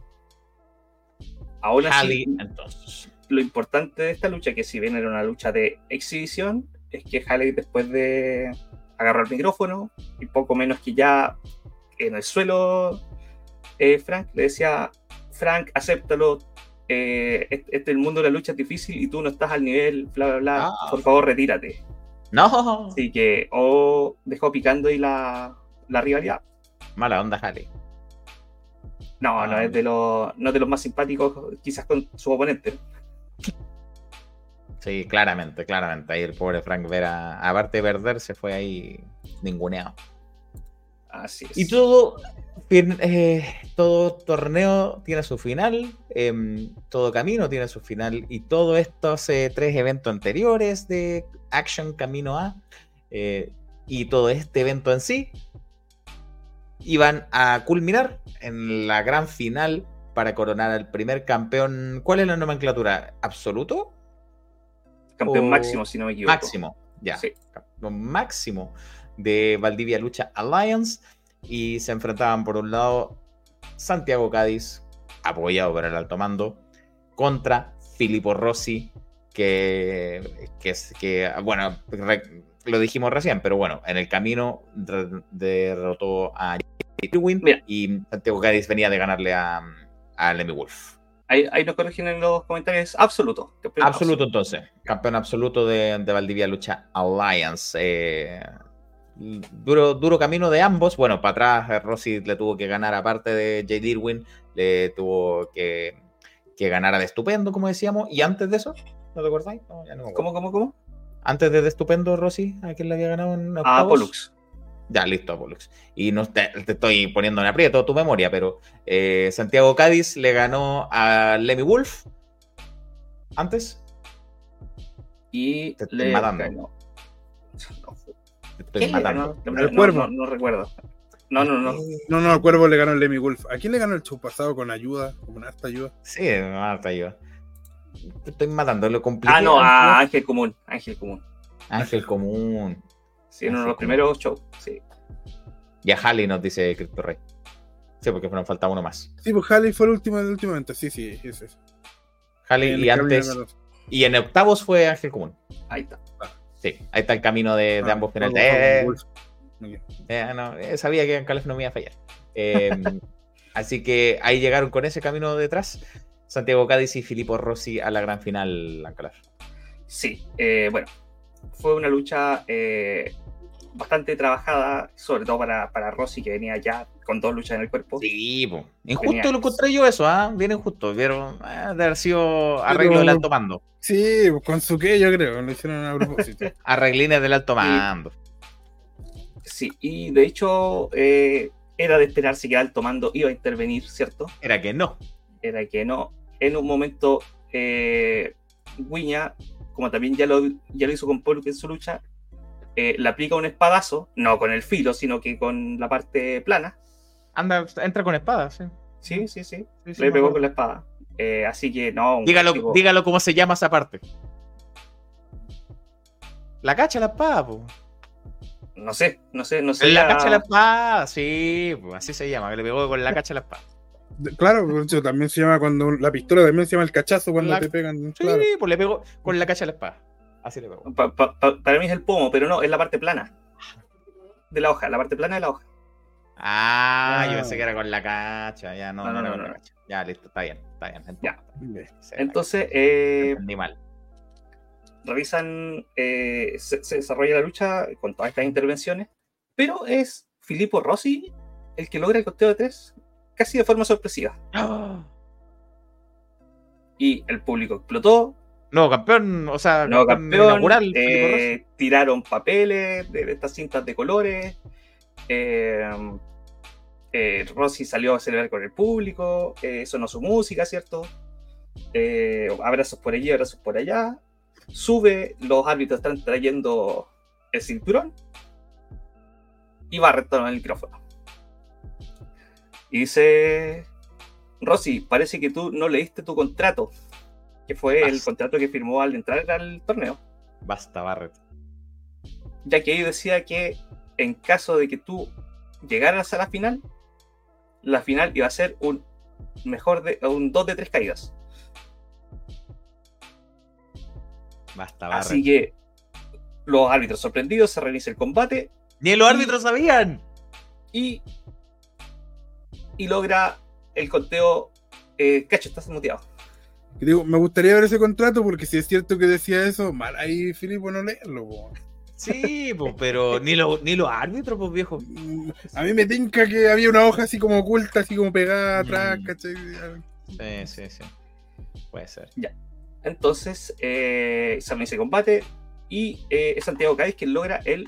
Aún así, entonces. lo importante de esta lucha, que si bien era una lucha de exhibición, es que Halley después de agarrar el micrófono y poco menos que ya en el suelo, eh, Frank le decía, Frank, acéptalo, eh, este, este, el mundo de la lucha es difícil y tú no estás al nivel, bla, bla, bla, ah. por favor retírate. No. Así que o dejó picando ahí la, la rivalidad. Mala onda, Harry. No, no ah, es de los, no de los más simpáticos, quizás con su oponente. Sí, claramente, claramente. Ahí el pobre Frank Vera, aparte de perder, se fue ahí ninguneado. Así es. Y todo, eh, todo torneo tiene su final, em, todo camino tiene su final, y todos estos eh, tres eventos anteriores de Action Camino A eh, y todo este evento en sí iban a culminar en la gran final para coronar al primer campeón. ¿Cuál es la nomenclatura? ¿Absoluto? Campeón máximo, si no me equivoco. Máximo, ya. Campeón máximo de Valdivia Lucha Alliance. Y se enfrentaban por un lado Santiago Cádiz, apoyado por el alto mando, contra Filippo Rossi, que, que, que bueno, lo dijimos recién, pero bueno, en el camino derrotó a Win y Santiago Cádiz venía de ganarle a, a Lemmy Wolf. Ahí, nos corrigen en los comentarios. Absoluto. Absoluto, entonces. Campeón absoluto de, de Valdivia Lucha Alliance. Eh, duro, duro camino de ambos. Bueno, para atrás eh, Rossi le tuvo que ganar, aparte de Jay Dirwin, le tuvo que, que ganar a de estupendo, como decíamos. Y antes de eso, ¿No te acordáis? ¿Cómo, cómo, cómo? Antes de, Estupendo, Rossi, ¿a quién le había ganado en A Pollux. Ya, listo, Pollux. Y no te, estoy poniendo en aprieto tu memoria, pero eh, Santiago Cádiz le ganó a Lemmy Wolf antes. Y te estoy matando. No. Te estoy matando. No, cuervo. No, recuerdo. No, no, no. No, no, al cuervo le ganó el Lemmy Wolf. ¿A quién le ganó el show pasado con ayuda? Con harta ayuda. Sí, con harta ayuda. Estoy matando, lo complicado. Ah, no, a Ángel Común. Ángel Común. Ángel Común. Sí, en uno de los primeros shows, sí. Y a Halley nos dice Cristo Rey. Sí, porque nos faltaba uno más. Sí, pues Halley fue el último el últimamente, sí, sí, es eso. Halley y antes. Y en octavos fue Ángel Común. Ahí está. Sí, ahí está el camino de, de ah, ambos finales. Eh, eh, no, eh, sabía que en Calef no me iba a fallar. Em, así que ahí llegaron con ese camino detrás. Santiago Cádiz y Filippo Rossi a la gran final, Ancalar. Sí, bueno, fue una lucha bastante trabajada, sobre todo para, para Rossi, que venía ya con dos luchas en el cuerpo. Sí. Injusto lo encontré yo eso, ¿ah? Bien injusto. Vieron, eh, de haber sido arreglo del alto mando. Sí, con su que yo creo, lo hicieron a propósito. Arreglines del alto mando. Sí, y de hecho eh, era de esperarse que el alto mando iba a intervenir, ¿cierto? Era que no. Era que no. En un momento, eh, Guiña, como también ya lo, ya lo hizo con Polk en su lucha, eh, le aplica un espadazo, no con el filo, sino que con la parte plana. Anda, entra con espada, sí. Sí, sí, sí. le pegó con la espada. Eh, así que no. Dígalo, dígalo cómo se llama esa parte. La cacha la espada, pues. No sé, no sé, no sé. La, cacha la espada, sí, pues así se llama, que le pegó con la cacha la espada. Claro, también se llama cuando la pistola también se llama el cachazo cuando te pegan. Sí, pues le pegó con la cacha la espada. Así le para mí es el pomo, pero no, es la parte plana de la hoja, la parte plana de la hoja. Ah, yo pensé que era con la cacha, ya no, no, no, no, Ya, listo, está bien, está bien. Ya. Entonces, eh, mal. Revisan, eh, se, desarrolla la lucha con todas estas intervenciones, pero es Filippo Rossi el que logra el costeo de tres casi de forma sorpresiva. Y el público explotó, no, campeón, o sea, no, campeón, eh, tiraron papeles de, estas cintas de colores. Eh, eh, Rossi salió a celebrar con el público, sonó su música, ¿cierto? abrazos por allí, abrazos por allá. Sube, los árbitros están trayendo el cinturón y va a retomar el micrófono. Y dice, Rossi, parece que tú no leíste tu contrato que fue el contrato que firmó al entrar al torneo. Basta, Barret. Ya que ahí decía que en caso de que tú llegaras a la final, la final iba a ser un mejor de un 2 de 3 caídas. Basta, Barret. Así que los árbitros sorprendidos se reinicia el combate. Ni los árbitros sabían. Y, y logra el conteo. Eh, cacho, estás muteado digo, me gustaría ver ese contrato porque si es cierto que decía eso, mal ahí Filipo no leerlo. Sí, pues, pero ni, lo, ni los árbitros, pues viejo. Mm, a mí me tinca que había una hoja así como oculta, así como pegada atrás, mm. ¿cachai? Sí, sí, sí. Puede ser. Ya. Entonces, eh, se combate y eh, es Santiago Cádiz quien logra el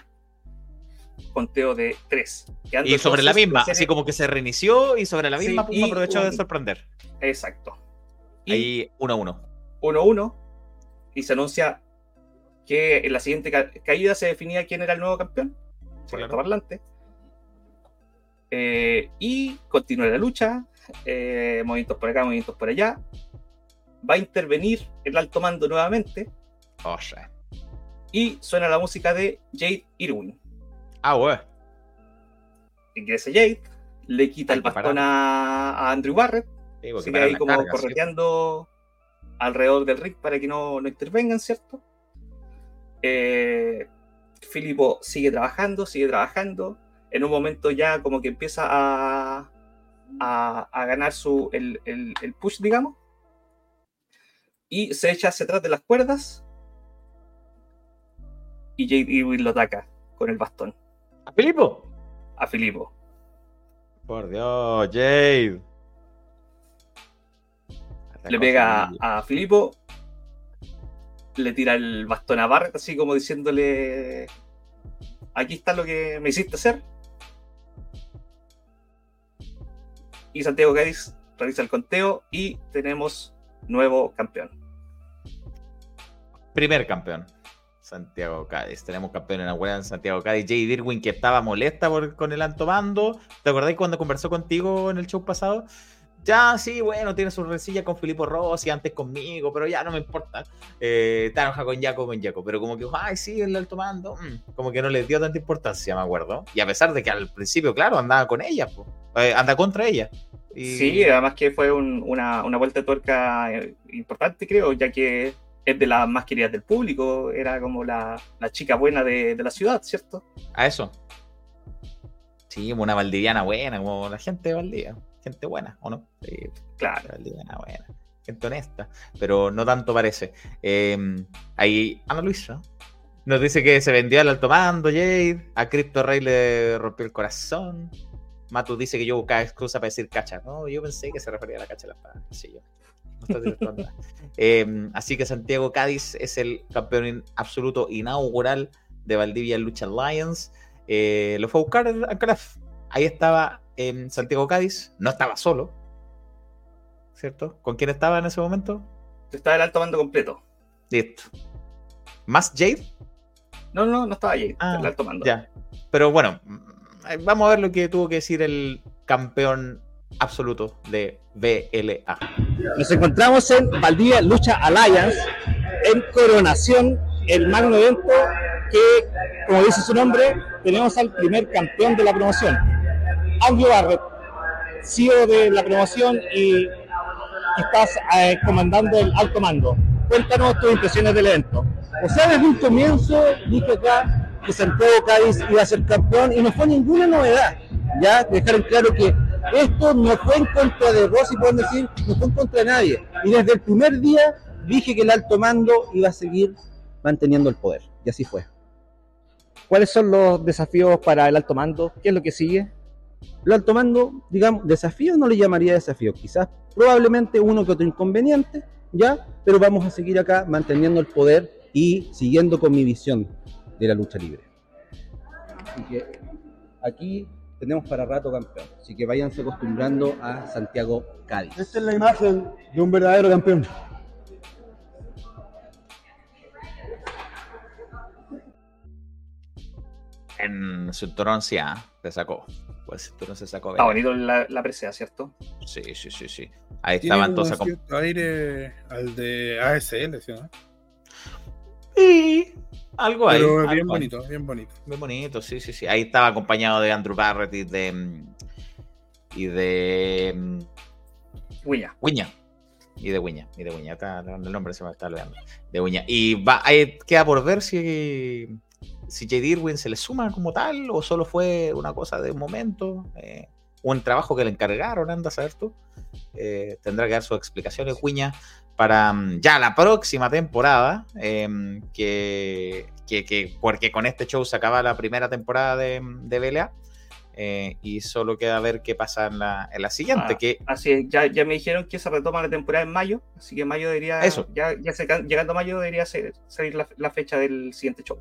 conteo de 3. Y sobre la misma, así como que se reinició y sobre la misma sí, aprovechó de sorprender. Exacto. Y 1-1. 1-1. Y se anuncia que en la siguiente caída se definía quién era el nuevo campeón. Por el parlante. Eh, y continúa la lucha. Eh, movimientos por acá, movimientos por allá. Va a intervenir el alto mando nuevamente. Oh, y suena la música de Jade Irwin. Ah, bueno. Ingresa Jade, le quita el bastón a Andrew Barrett Sigue ahí como correteando alrededor del ring para que no, no intervengan, ¿cierto? Eh, Filipo sigue trabajando, sigue trabajando. En un momento ya como que empieza a, a, ganar su, el, push, digamos. Y se echa hacia atrás de las cuerdas. Y Jade Irwin lo ataca con el bastón. ¿A Filipo? A Filipo. Por Dios, Jade le pega a, Filipo, le tira el bastón a Barret, así como diciéndole: Aquí está lo que me hiciste hacer. Y Santiago Cádiz realiza el conteo y tenemos nuevo campeón. Primer campeón. Santiago Cádiz. Tenemos campeón en la en Santiago Cádiz. Jay Dirwin que estaba molesta con el alto mando. ¿Te acordáis cuando conversó contigo en el show pasado? Ya, sí, bueno, tiene su rencilla con Filippo Rossi, antes conmigo, pero ya no me importa. Eh, enojado con Jaco, con Jaco, pero como que, ay, sí, el alto mando, mm, como que no le dio tanta importancia, me acuerdo. Y a pesar de que al principio, claro, andaba con ella, pues, anda contra ella. Sí, además que fue una, vuelta de tuerca eh, importante, creo, ya que es de las más queridas del público, era como la, chica buena de, la ciudad, ¿cierto? A eso. Sí, una valdiviana buena, como la gente de Valdivia. Gente buena, ¿o no? claro. Valdiviana buena. Gente honesta, pero no tanto parece. Em, ahí Ana Luisa nos dice que se vendió al alto mando, Jade. A Crypto Rey le rompió el corazón. Matu dice que yo buscaba excusa para decir cacha. No, yo pensé que se refería a la cacha de la espada. Sí, yo. Em, así que Santiago Cádiz es el campeón absoluto inaugural de Valdivia Lucha Alliance. Eh, lo fue a buscar a Craft. Ahí estaba en Santiago Cádiz, no estaba solo, ¿cierto? ¿Con quién estaba en ese momento? Estaba el alto mando completo. Listo. ¿Más Jade? No, no, no estaba Jade, ah, el alto mando. Ya. Pero bueno, mm, vamos a ver lo que tuvo que decir el campeón absoluto de BLA. Nos encontramos en Valdivia Lucha Alliance, en Coronación, el magno evento que, como dice su nombre, tenemos al primer campeón de la promoción, Andrew Barrett, CEO de la promoción y estás eh, comandando el alto mando. Cuéntanos tus impresiones del evento. O sea, desde un comienzo dije acá que Santiago Cádiz iba a ser campeón y no fue ninguna novedad. Ya dejaron claro que esto no fue en contra de Rossi, pueden decir, no fue en contra de nadie. Y desde el primer día dije que el alto mando iba a seguir manteniendo el poder. Y así fue. ¿Cuáles son los desafíos para el alto mando? ¿Qué es lo que sigue? El alto mando, digamos, desafío no le llamaría desafío, quizás probablemente uno que otro inconveniente, ya, pero vamos a seguir acá manteniendo el poder y siguiendo con mi visión de la lucha libre. Así que aquí tenemos para rato campeón, así que váyanse acostumbrando a Santiago Cádiz. Esta es la imagen de un verdadero campeón. en Cinturón sí, ¿ah? se sacó. Pues Cinturón se sacó. Está bonito la, la presea, ¿cierto? Sí, sí, sí, sí. Ahí estaban entonces. cierto aire al de ASL, ¿sí? ¿no? Sí, algo ahí. Pero bien bonito, bien bonito. Bien bonito, sí, sí, sí. Ahí estaba acompañado de Andrew Barrett y de. Y de. Wiña. Wiña. Y de Wiña. Y de Wiña. el nombre se me está olvidando. De Wiña. Y va, queda por ver si si J. Irwin se le suma como tal o solo fue una cosa de un momento, eh, un trabajo que le encargaron, anda a saber tú. Eh, tendrá que dar sus explicaciones, Cuña, para mm, ya la próxima temporada, em, que, porque con este show se acaba la primera temporada de, de BLA. Eh, y solo queda ver qué pasa en la, en la siguiente. Ah, que... Así es, ya, ya me dijeron que se retoma la temporada en mayo, así que mayo debería. Eso. Ya, ya llegando a mayo debería salir la fecha del siguiente show.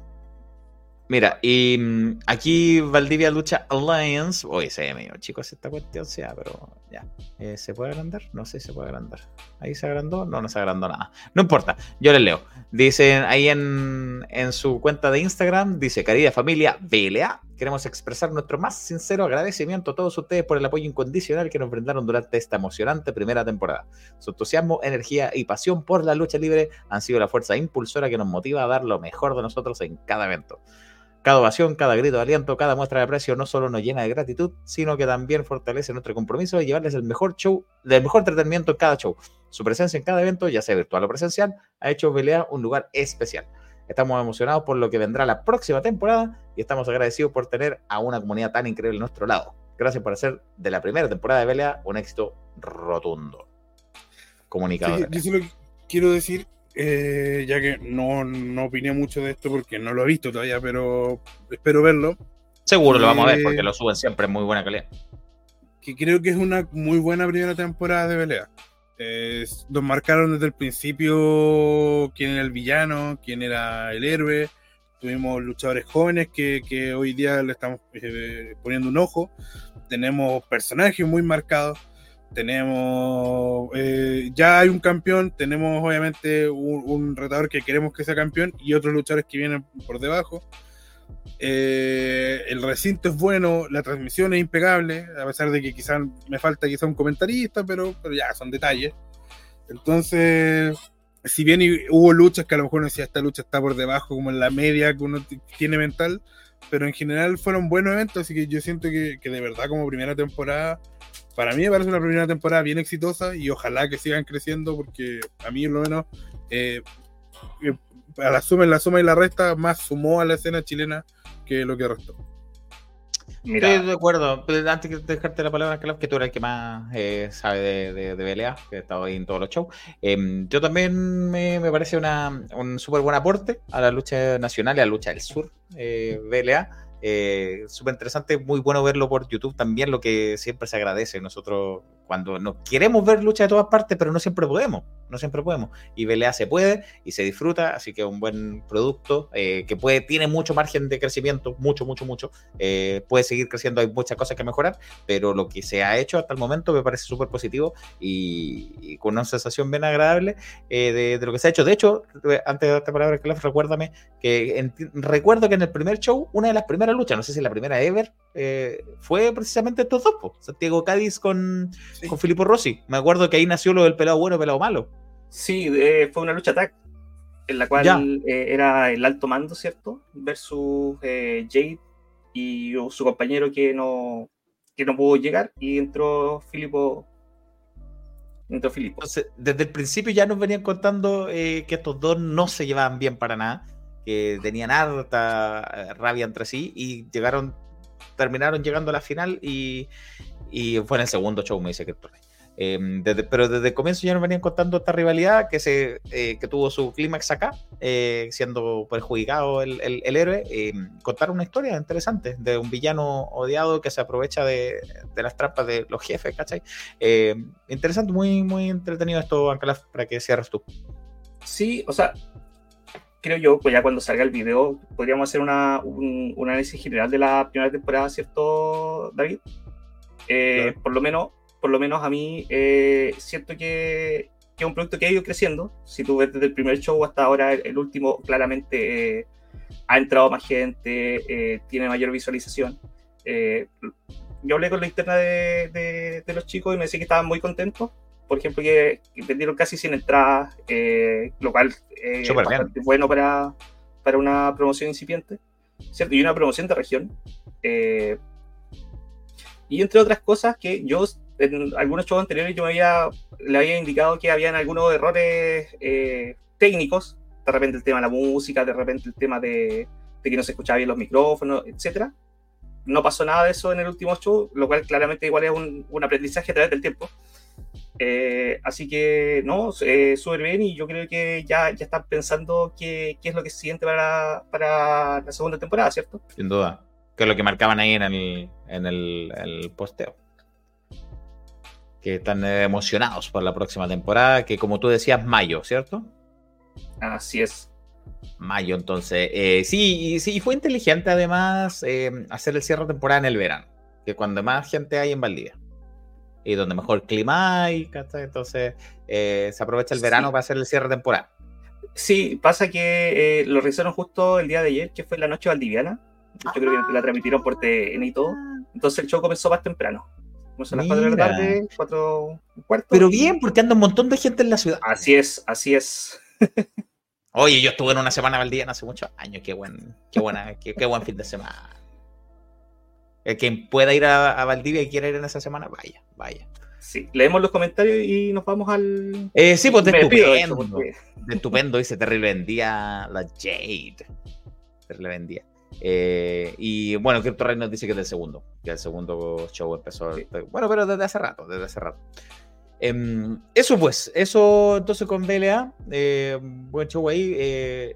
Mira, y mm, aquí Valdivia Lucha Alliance. Oye, se ve medio chicos esta cuestión, sea, pero ya. Eh, ¿Se puede agrandar? No sé si se puede agrandar. ¿Ahí se agrandó? No, no se agrandó nada. No importa, yo les leo. Dicen ahí en, en su cuenta de Instagram, dice, querida familia BLA, queremos expresar nuestro más sincero agradecimiento a todos ustedes por el apoyo incondicional que nos brindaron durante esta emocionante primera temporada. Su entusiasmo, energía y pasión por la lucha libre han sido la fuerza impulsora que nos motiva a dar lo mejor de nosotros en cada evento. Cada ovación, cada grito de aliento, cada muestra de aprecio no solo nos llena de gratitud, sino que también fortalece nuestro compromiso de llevarles el mejor show, el mejor entretenimiento en cada show. Su presencia en cada evento, ya sea virtual o presencial, ha hecho Belea un lugar especial. Estamos emocionados por lo que vendrá la próxima temporada y estamos agradecidos por tener a una comunidad tan increíble a nuestro lado. Gracias por hacer de la primera temporada de Belea un éxito rotundo. Comunicador. yo solo quiero decir eh, ya que no, no opiné mucho de esto porque no lo he visto todavía, pero espero verlo. Seguro lo vamos a ver porque eh, lo suben siempre en muy buena calidad. Que creo que es una muy buena primera temporada de pelea. nos marcaron desde el principio quién era el villano, quién era el héroe. Tuvimos luchadores jóvenes que, que hoy día le estamos eh, poniendo un ojo. Tenemos personajes muy marcados tenemos, eh, ya hay un campeón, tenemos obviamente un, retador que queremos que sea campeón y otros luchadores que vienen por debajo. Eh, el recinto es bueno, la transmisión es impecable, a pesar de que quizás me falta quizá un comentarista, pero, pero ya, son detalles. Entonces, si bien hubo luchas que a lo mejor no decía esta lucha está por debajo, como en la media que uno tiene mental, pero en general fueron buenos eventos, así que yo siento que, que de verdad como primera temporada, para mí me parece una primera temporada bien exitosa y ojalá que sigan creciendo porque a mí por lo menos eh, eh, a la suma, en la suma y la resta más sumó a la escena chilena que lo que restó. Estoy de acuerdo. Antes de dejarte la palabra, Carlos, que tú eres el que más eh, sabe de, de, de, BLA, que ha estado ahí en todos los shows. Eh, yo también me, me parece una, un súper buen aporte a la lucha nacional y a la lucha del sur, eh, BLA. Eh, súper interesante, muy bueno verlo por YouTube también, lo que siempre se agradece. Nosotros cuando no queremos ver lucha de todas partes, pero no siempre podemos, no siempre podemos. Y BLA se puede y se disfruta, así que un buen producto eh, que puede, tiene mucho margen de crecimiento, mucho, mucho, mucho. Eh, puede seguir creciendo, hay muchas cosas que mejorar, pero lo que se ha hecho hasta el momento me parece súper positivo y, con una sensación bien agradable eh, de, lo que se ha hecho. De hecho, antes de darte palabra, Clef, recuérdame que recuerdo que en el primer show, una de las primeras luchas, no sé si la primera ever, fue precisamente estos dos, Santiago Cádiz con, sí. con Filippo Rossi. Me acuerdo que ahí nació lo del pelado bueno pelado malo. Sí, eh, fue una lucha tag en la cual eh, era el alto mando, ¿cierto? Versus eh, Jade y su compañero que no, que no pudo llegar y entró Filippo. Entró Filippo. Entonces, desde el principio ya nos venían contando que estos dos no se llevaban bien para nada, que tenían harta rabia entre sí y llegaron terminaron llegando a la final y, y fue en el segundo show, me dice que eh, desde, pero desde el comienzo ya nos venían contando esta rivalidad que, se, eh, que tuvo su clímax acá, eh, siendo perjudicado el, el, héroe. contar una historia interesante de un villano odiado que se aprovecha de, de las trampas de los jefes, ¿cachai? interesante, muy, muy entretenido esto, Ancalaf, para que cierres tú. Sí, o sea, creo yo, pues ya cuando salga el video, podríamos hacer una, un, un, análisis general de la primera temporada, ¿cierto, David? Eh, claro. Por lo menos, por lo menos a mí eh, siento que, que, es un producto que ha ido creciendo. Si tú ves desde el primer show hasta ahora, el, el último claramente eh, ha entrado más gente, eh, tiene mayor visualización. Eh, yo hablé con la interna de, de, de, los chicos y me decían que estaban muy contentos. Por ejemplo, que, vendieron casi 100 entradas, eh, lo cual es bastante bueno para, para una promoción incipiente. ¿cierto? Y una promoción de región. Eh, y entre otras cosas que yo en algunos shows anteriores yo me había, le había indicado que habían algunos errores eh, técnicos, de repente el tema de la música, de repente el tema de, de que no se escuchaba bien los micrófonos, etcétera. No pasó nada de eso en el último show, lo cual claramente igual es un, un aprendizaje a través del tiempo. Eh, así que, no, eh, súper bien y yo creo que ya, ya están pensando qué, qué es lo que es siguiente para, para la segunda temporada, ¿cierto? Sin duda que es lo que marcaban ahí en el, en el, el posteo. Que están emocionados por la próxima temporada, que como tú decías, mayo, ¿cierto? Así es. Mayo, entonces. Eh, sí, sí, fue inteligente además eh, hacer el cierre de temporada en el verano, que cuando más gente hay en Valdivia. Y donde mejor clima hay, ¿cachai? Entonces eh, se aprovecha el sí. verano para hacer el cierre de temporada. Sí, pasa que lo realizaron justo el día de ayer, que fue la noche valdiviana yo ah. creo que la transmitieron por TN y todo. Entonces el show comenzó más temprano. Comenzó a las 4 de la tarde, 4 cuarto. Pero bien, porque anda un montón de gente en la ciudad. Así es, así es. Oye, yo estuve en una semana valdiviana hace muchos años. Qué buen, qué buena, qué, qué, buen fin de semana. El quien pueda ir a, a, Valdivia y quiera ir en esa semana, vaya, vaya. Sí, leemos los comentarios y nos vamos al. Eh, sí, pues de estupendo. De estupendo, dice terrible vendía la Jade. Terrible vendía. Eh, y bueno, Crypto Rey nos dice que es del segundo, que el segundo show empezó. Bueno, pero desde hace rato, desde hace rato. Eh, eso pues, eso entonces con BLA, eh, buen show ahí. Eh,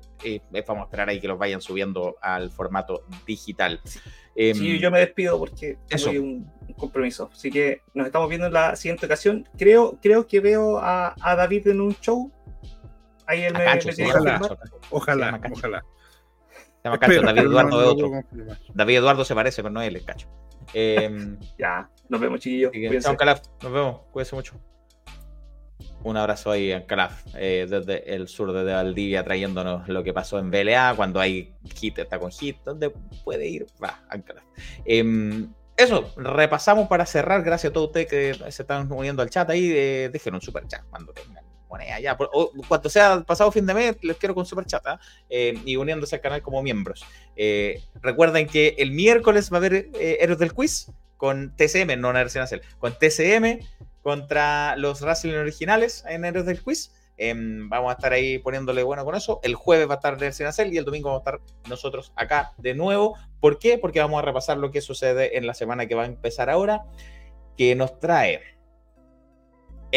vamos a esperar ahí que los vayan subiendo al formato digital. Em, Sí, yo me despido porque eso. un, un compromiso. Así que nos estamos viendo en la siguiente ocasión. Creo, creo que veo a, a David en un show. Ahí él me, Cacho, me sí, ojalá, ojalá, ojalá. Se llama Cacho, David Eduardo no, no, otro. No, David Eduardo se parece, pero no es él, es Cacho. Eh, ya, nos vemos, chiquillos. Chao, Calaf. Nos vemos. Cuídense mucho. Un abrazo ahí a Calaf, eh, desde el sur de Valdivia, trayéndonos lo que pasó en BLA, cuando hay hit, está con hit, ¿dónde puede ir? Va, a em, eso, repasamos para cerrar, gracias a todos ustedes que se están uniendo al chat ahí, eh, déjenos un super chat cuando tengan moneda ya, cuando sea pasado fin de mes, les quiero con super chat, ¿ah? eh, y uniéndose al canal como miembros. Eh, recuerden que el miércoles va a haber Héroes del Quiz con TCM, no Universidad Nacional, con TCM contra los Wrestling originales en Héroes del Quiz. Em, vamos a estar ahí poniéndole bueno con eso. El jueves va a estar Universidad Nacional y el domingo vamos a estar nosotros acá de nuevo. ¿Por qué? Porque vamos a repasar lo que sucede en la semana que va a empezar ahora, que nos trae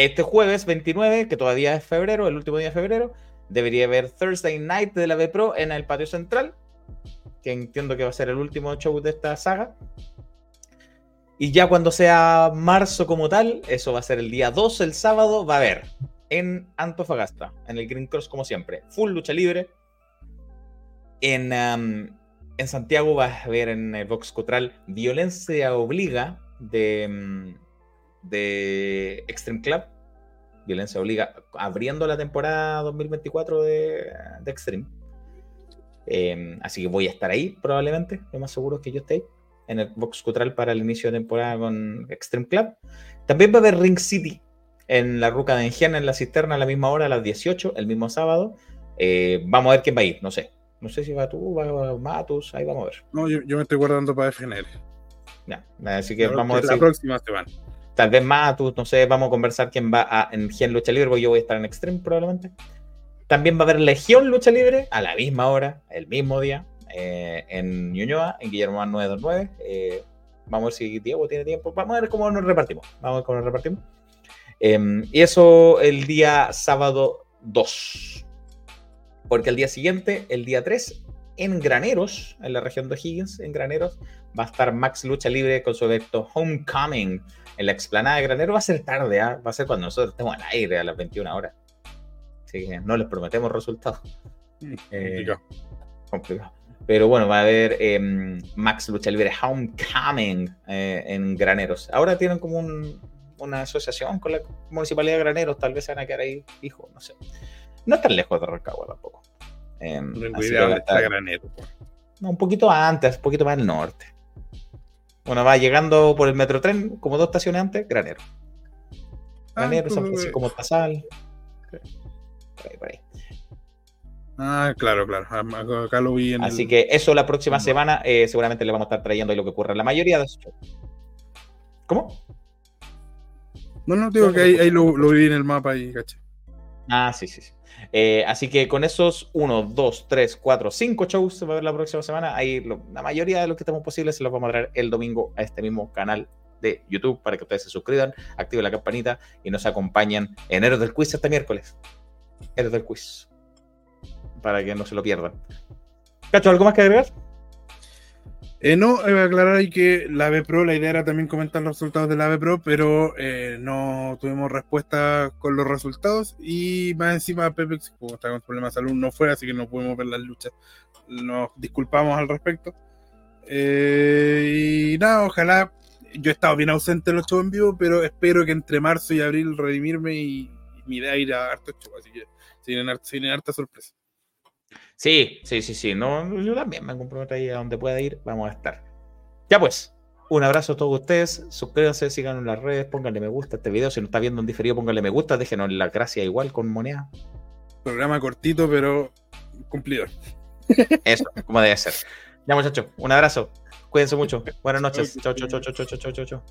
este jueves 29, que todavía es febrero, el último día de febrero, debería haber Thursday Night de la B Pro en el patio central, que entiendo que va a ser el último show de esta saga. Y ya cuando sea marzo como tal, eso va a ser el día 2, el sábado, va a haber en Antofagasta, en el Green Cross como siempre, full lucha libre. En, en Santiago va a haber en el Vox Cotral Violencia Obliga de, de Extreme Club. Violencia Obliga, abriendo la temporada 2024 de, de Extreme. Em, así que voy a estar ahí probablemente, lo más seguro es que yo esté ahí en el Box Cutral para el inicio de temporada con Extreme Club. También va a haber Ring City en la Ruca de Engiana, en la cisterna, a la misma hora, a las 18, el mismo sábado. Eh, vamos a ver quién va a ir, no sé. No sé si va tú, va Matus, ahí vamos a ver. No, yo, me estoy guardando para FNL. Ya, así que vamos a ver. La próxima se van. Tal vez Matus, no sé, vamos a conversar quién va a, en Gen Lucha Libre, porque yo voy a estar en Extreme probablemente. También va a haber Legión Lucha Libre a la misma hora, el mismo día, eh, en Ñuñoa, en Guillermo 929. Eh, vamos a ver si Diego tiene tiempo. Vamos a ver cómo nos repartimos. Vamos a ver cómo nos repartimos. Em, y eso el día sábado 2. Porque el día siguiente, el día 3, en Graneros, en la región de Higgins, en Graneros, va a estar Max Lucha Libre con su evento Homecoming en la explanada de Graneros. Va a ser tarde, ¿ah? va a ser cuando nosotros estemos al aire a las 21 horas. Así que no les prometemos resultados. Mm, eh, complicado. Pero bueno, va a haber em, Max Lucha Libre Homecoming eh, en Graneros. Ahora tienen como una asociación con la Municipalidad de Graneros. Tal vez se van a quedar ahí fijos, no sé. No es tan lejos de Rancagua tampoco. Eh, Granero. un poquito antes, un poquito más al norte. Bueno, va llegando por el metrotren, como dos estaciones antes, Granero. Ah, Granero, San Francisco Mostazal. Por ahí, por ahí. Ah, claro, claro. Acá lo vi en Así que eso la próxima semana eh, seguramente le vamos a estar trayendo ahí lo que ocurre en la mayoría de esos ¿Cómo? No, no, digo que ahí, lo, vi en el mapa y caché. Ah, sí, sí, sí. Eh, así que con esos 1, 2, 3, 4, 5 shows se va a ver la próxima semana. Ahí la mayoría de los que estamos posibles se los vamos a traer el domingo a este mismo canal de YouTube para que ustedes se suscriban, activen la campanita y nos acompañen en Héroes del Quiz este miércoles. Héroes del Quiz para que no se lo pierdan. Cacho, ¿algo más que agregar? Eh, no, a aclarar ahí que la AVE Pro, la idea era también comentar los resultados de la AVE Pro, pero eh, no tuvimos respuesta con los resultados y más encima Pepe, como está con problemas de salud, no fue, así que no pudimos ver las luchas. Nos disculpamos al respecto. Eh, y nada, ojalá, yo he estado bien ausente en los shows en vivo, pero espero que entre marzo y abril redimirme y, mi idea ir a harto show, así que sin harta sorpresa. Sí, sí, sí, sí. No, yo también me comprometo ahí a donde pueda ir. Vamos a estar. Ya pues, un abrazo a todos ustedes. Suscríbanse, síganos en las redes, pónganle me gusta a este video. Si no está viendo en diferido, pónganle me gusta. Déjenos la gracia igual con moneda. Programa cortito, pero cumplidor. Eso, como debe ser. Ya, muchachos, un abrazo. Cuídense mucho. Buenas noches. Chao, chao, chao, chao, chao, chao, chao.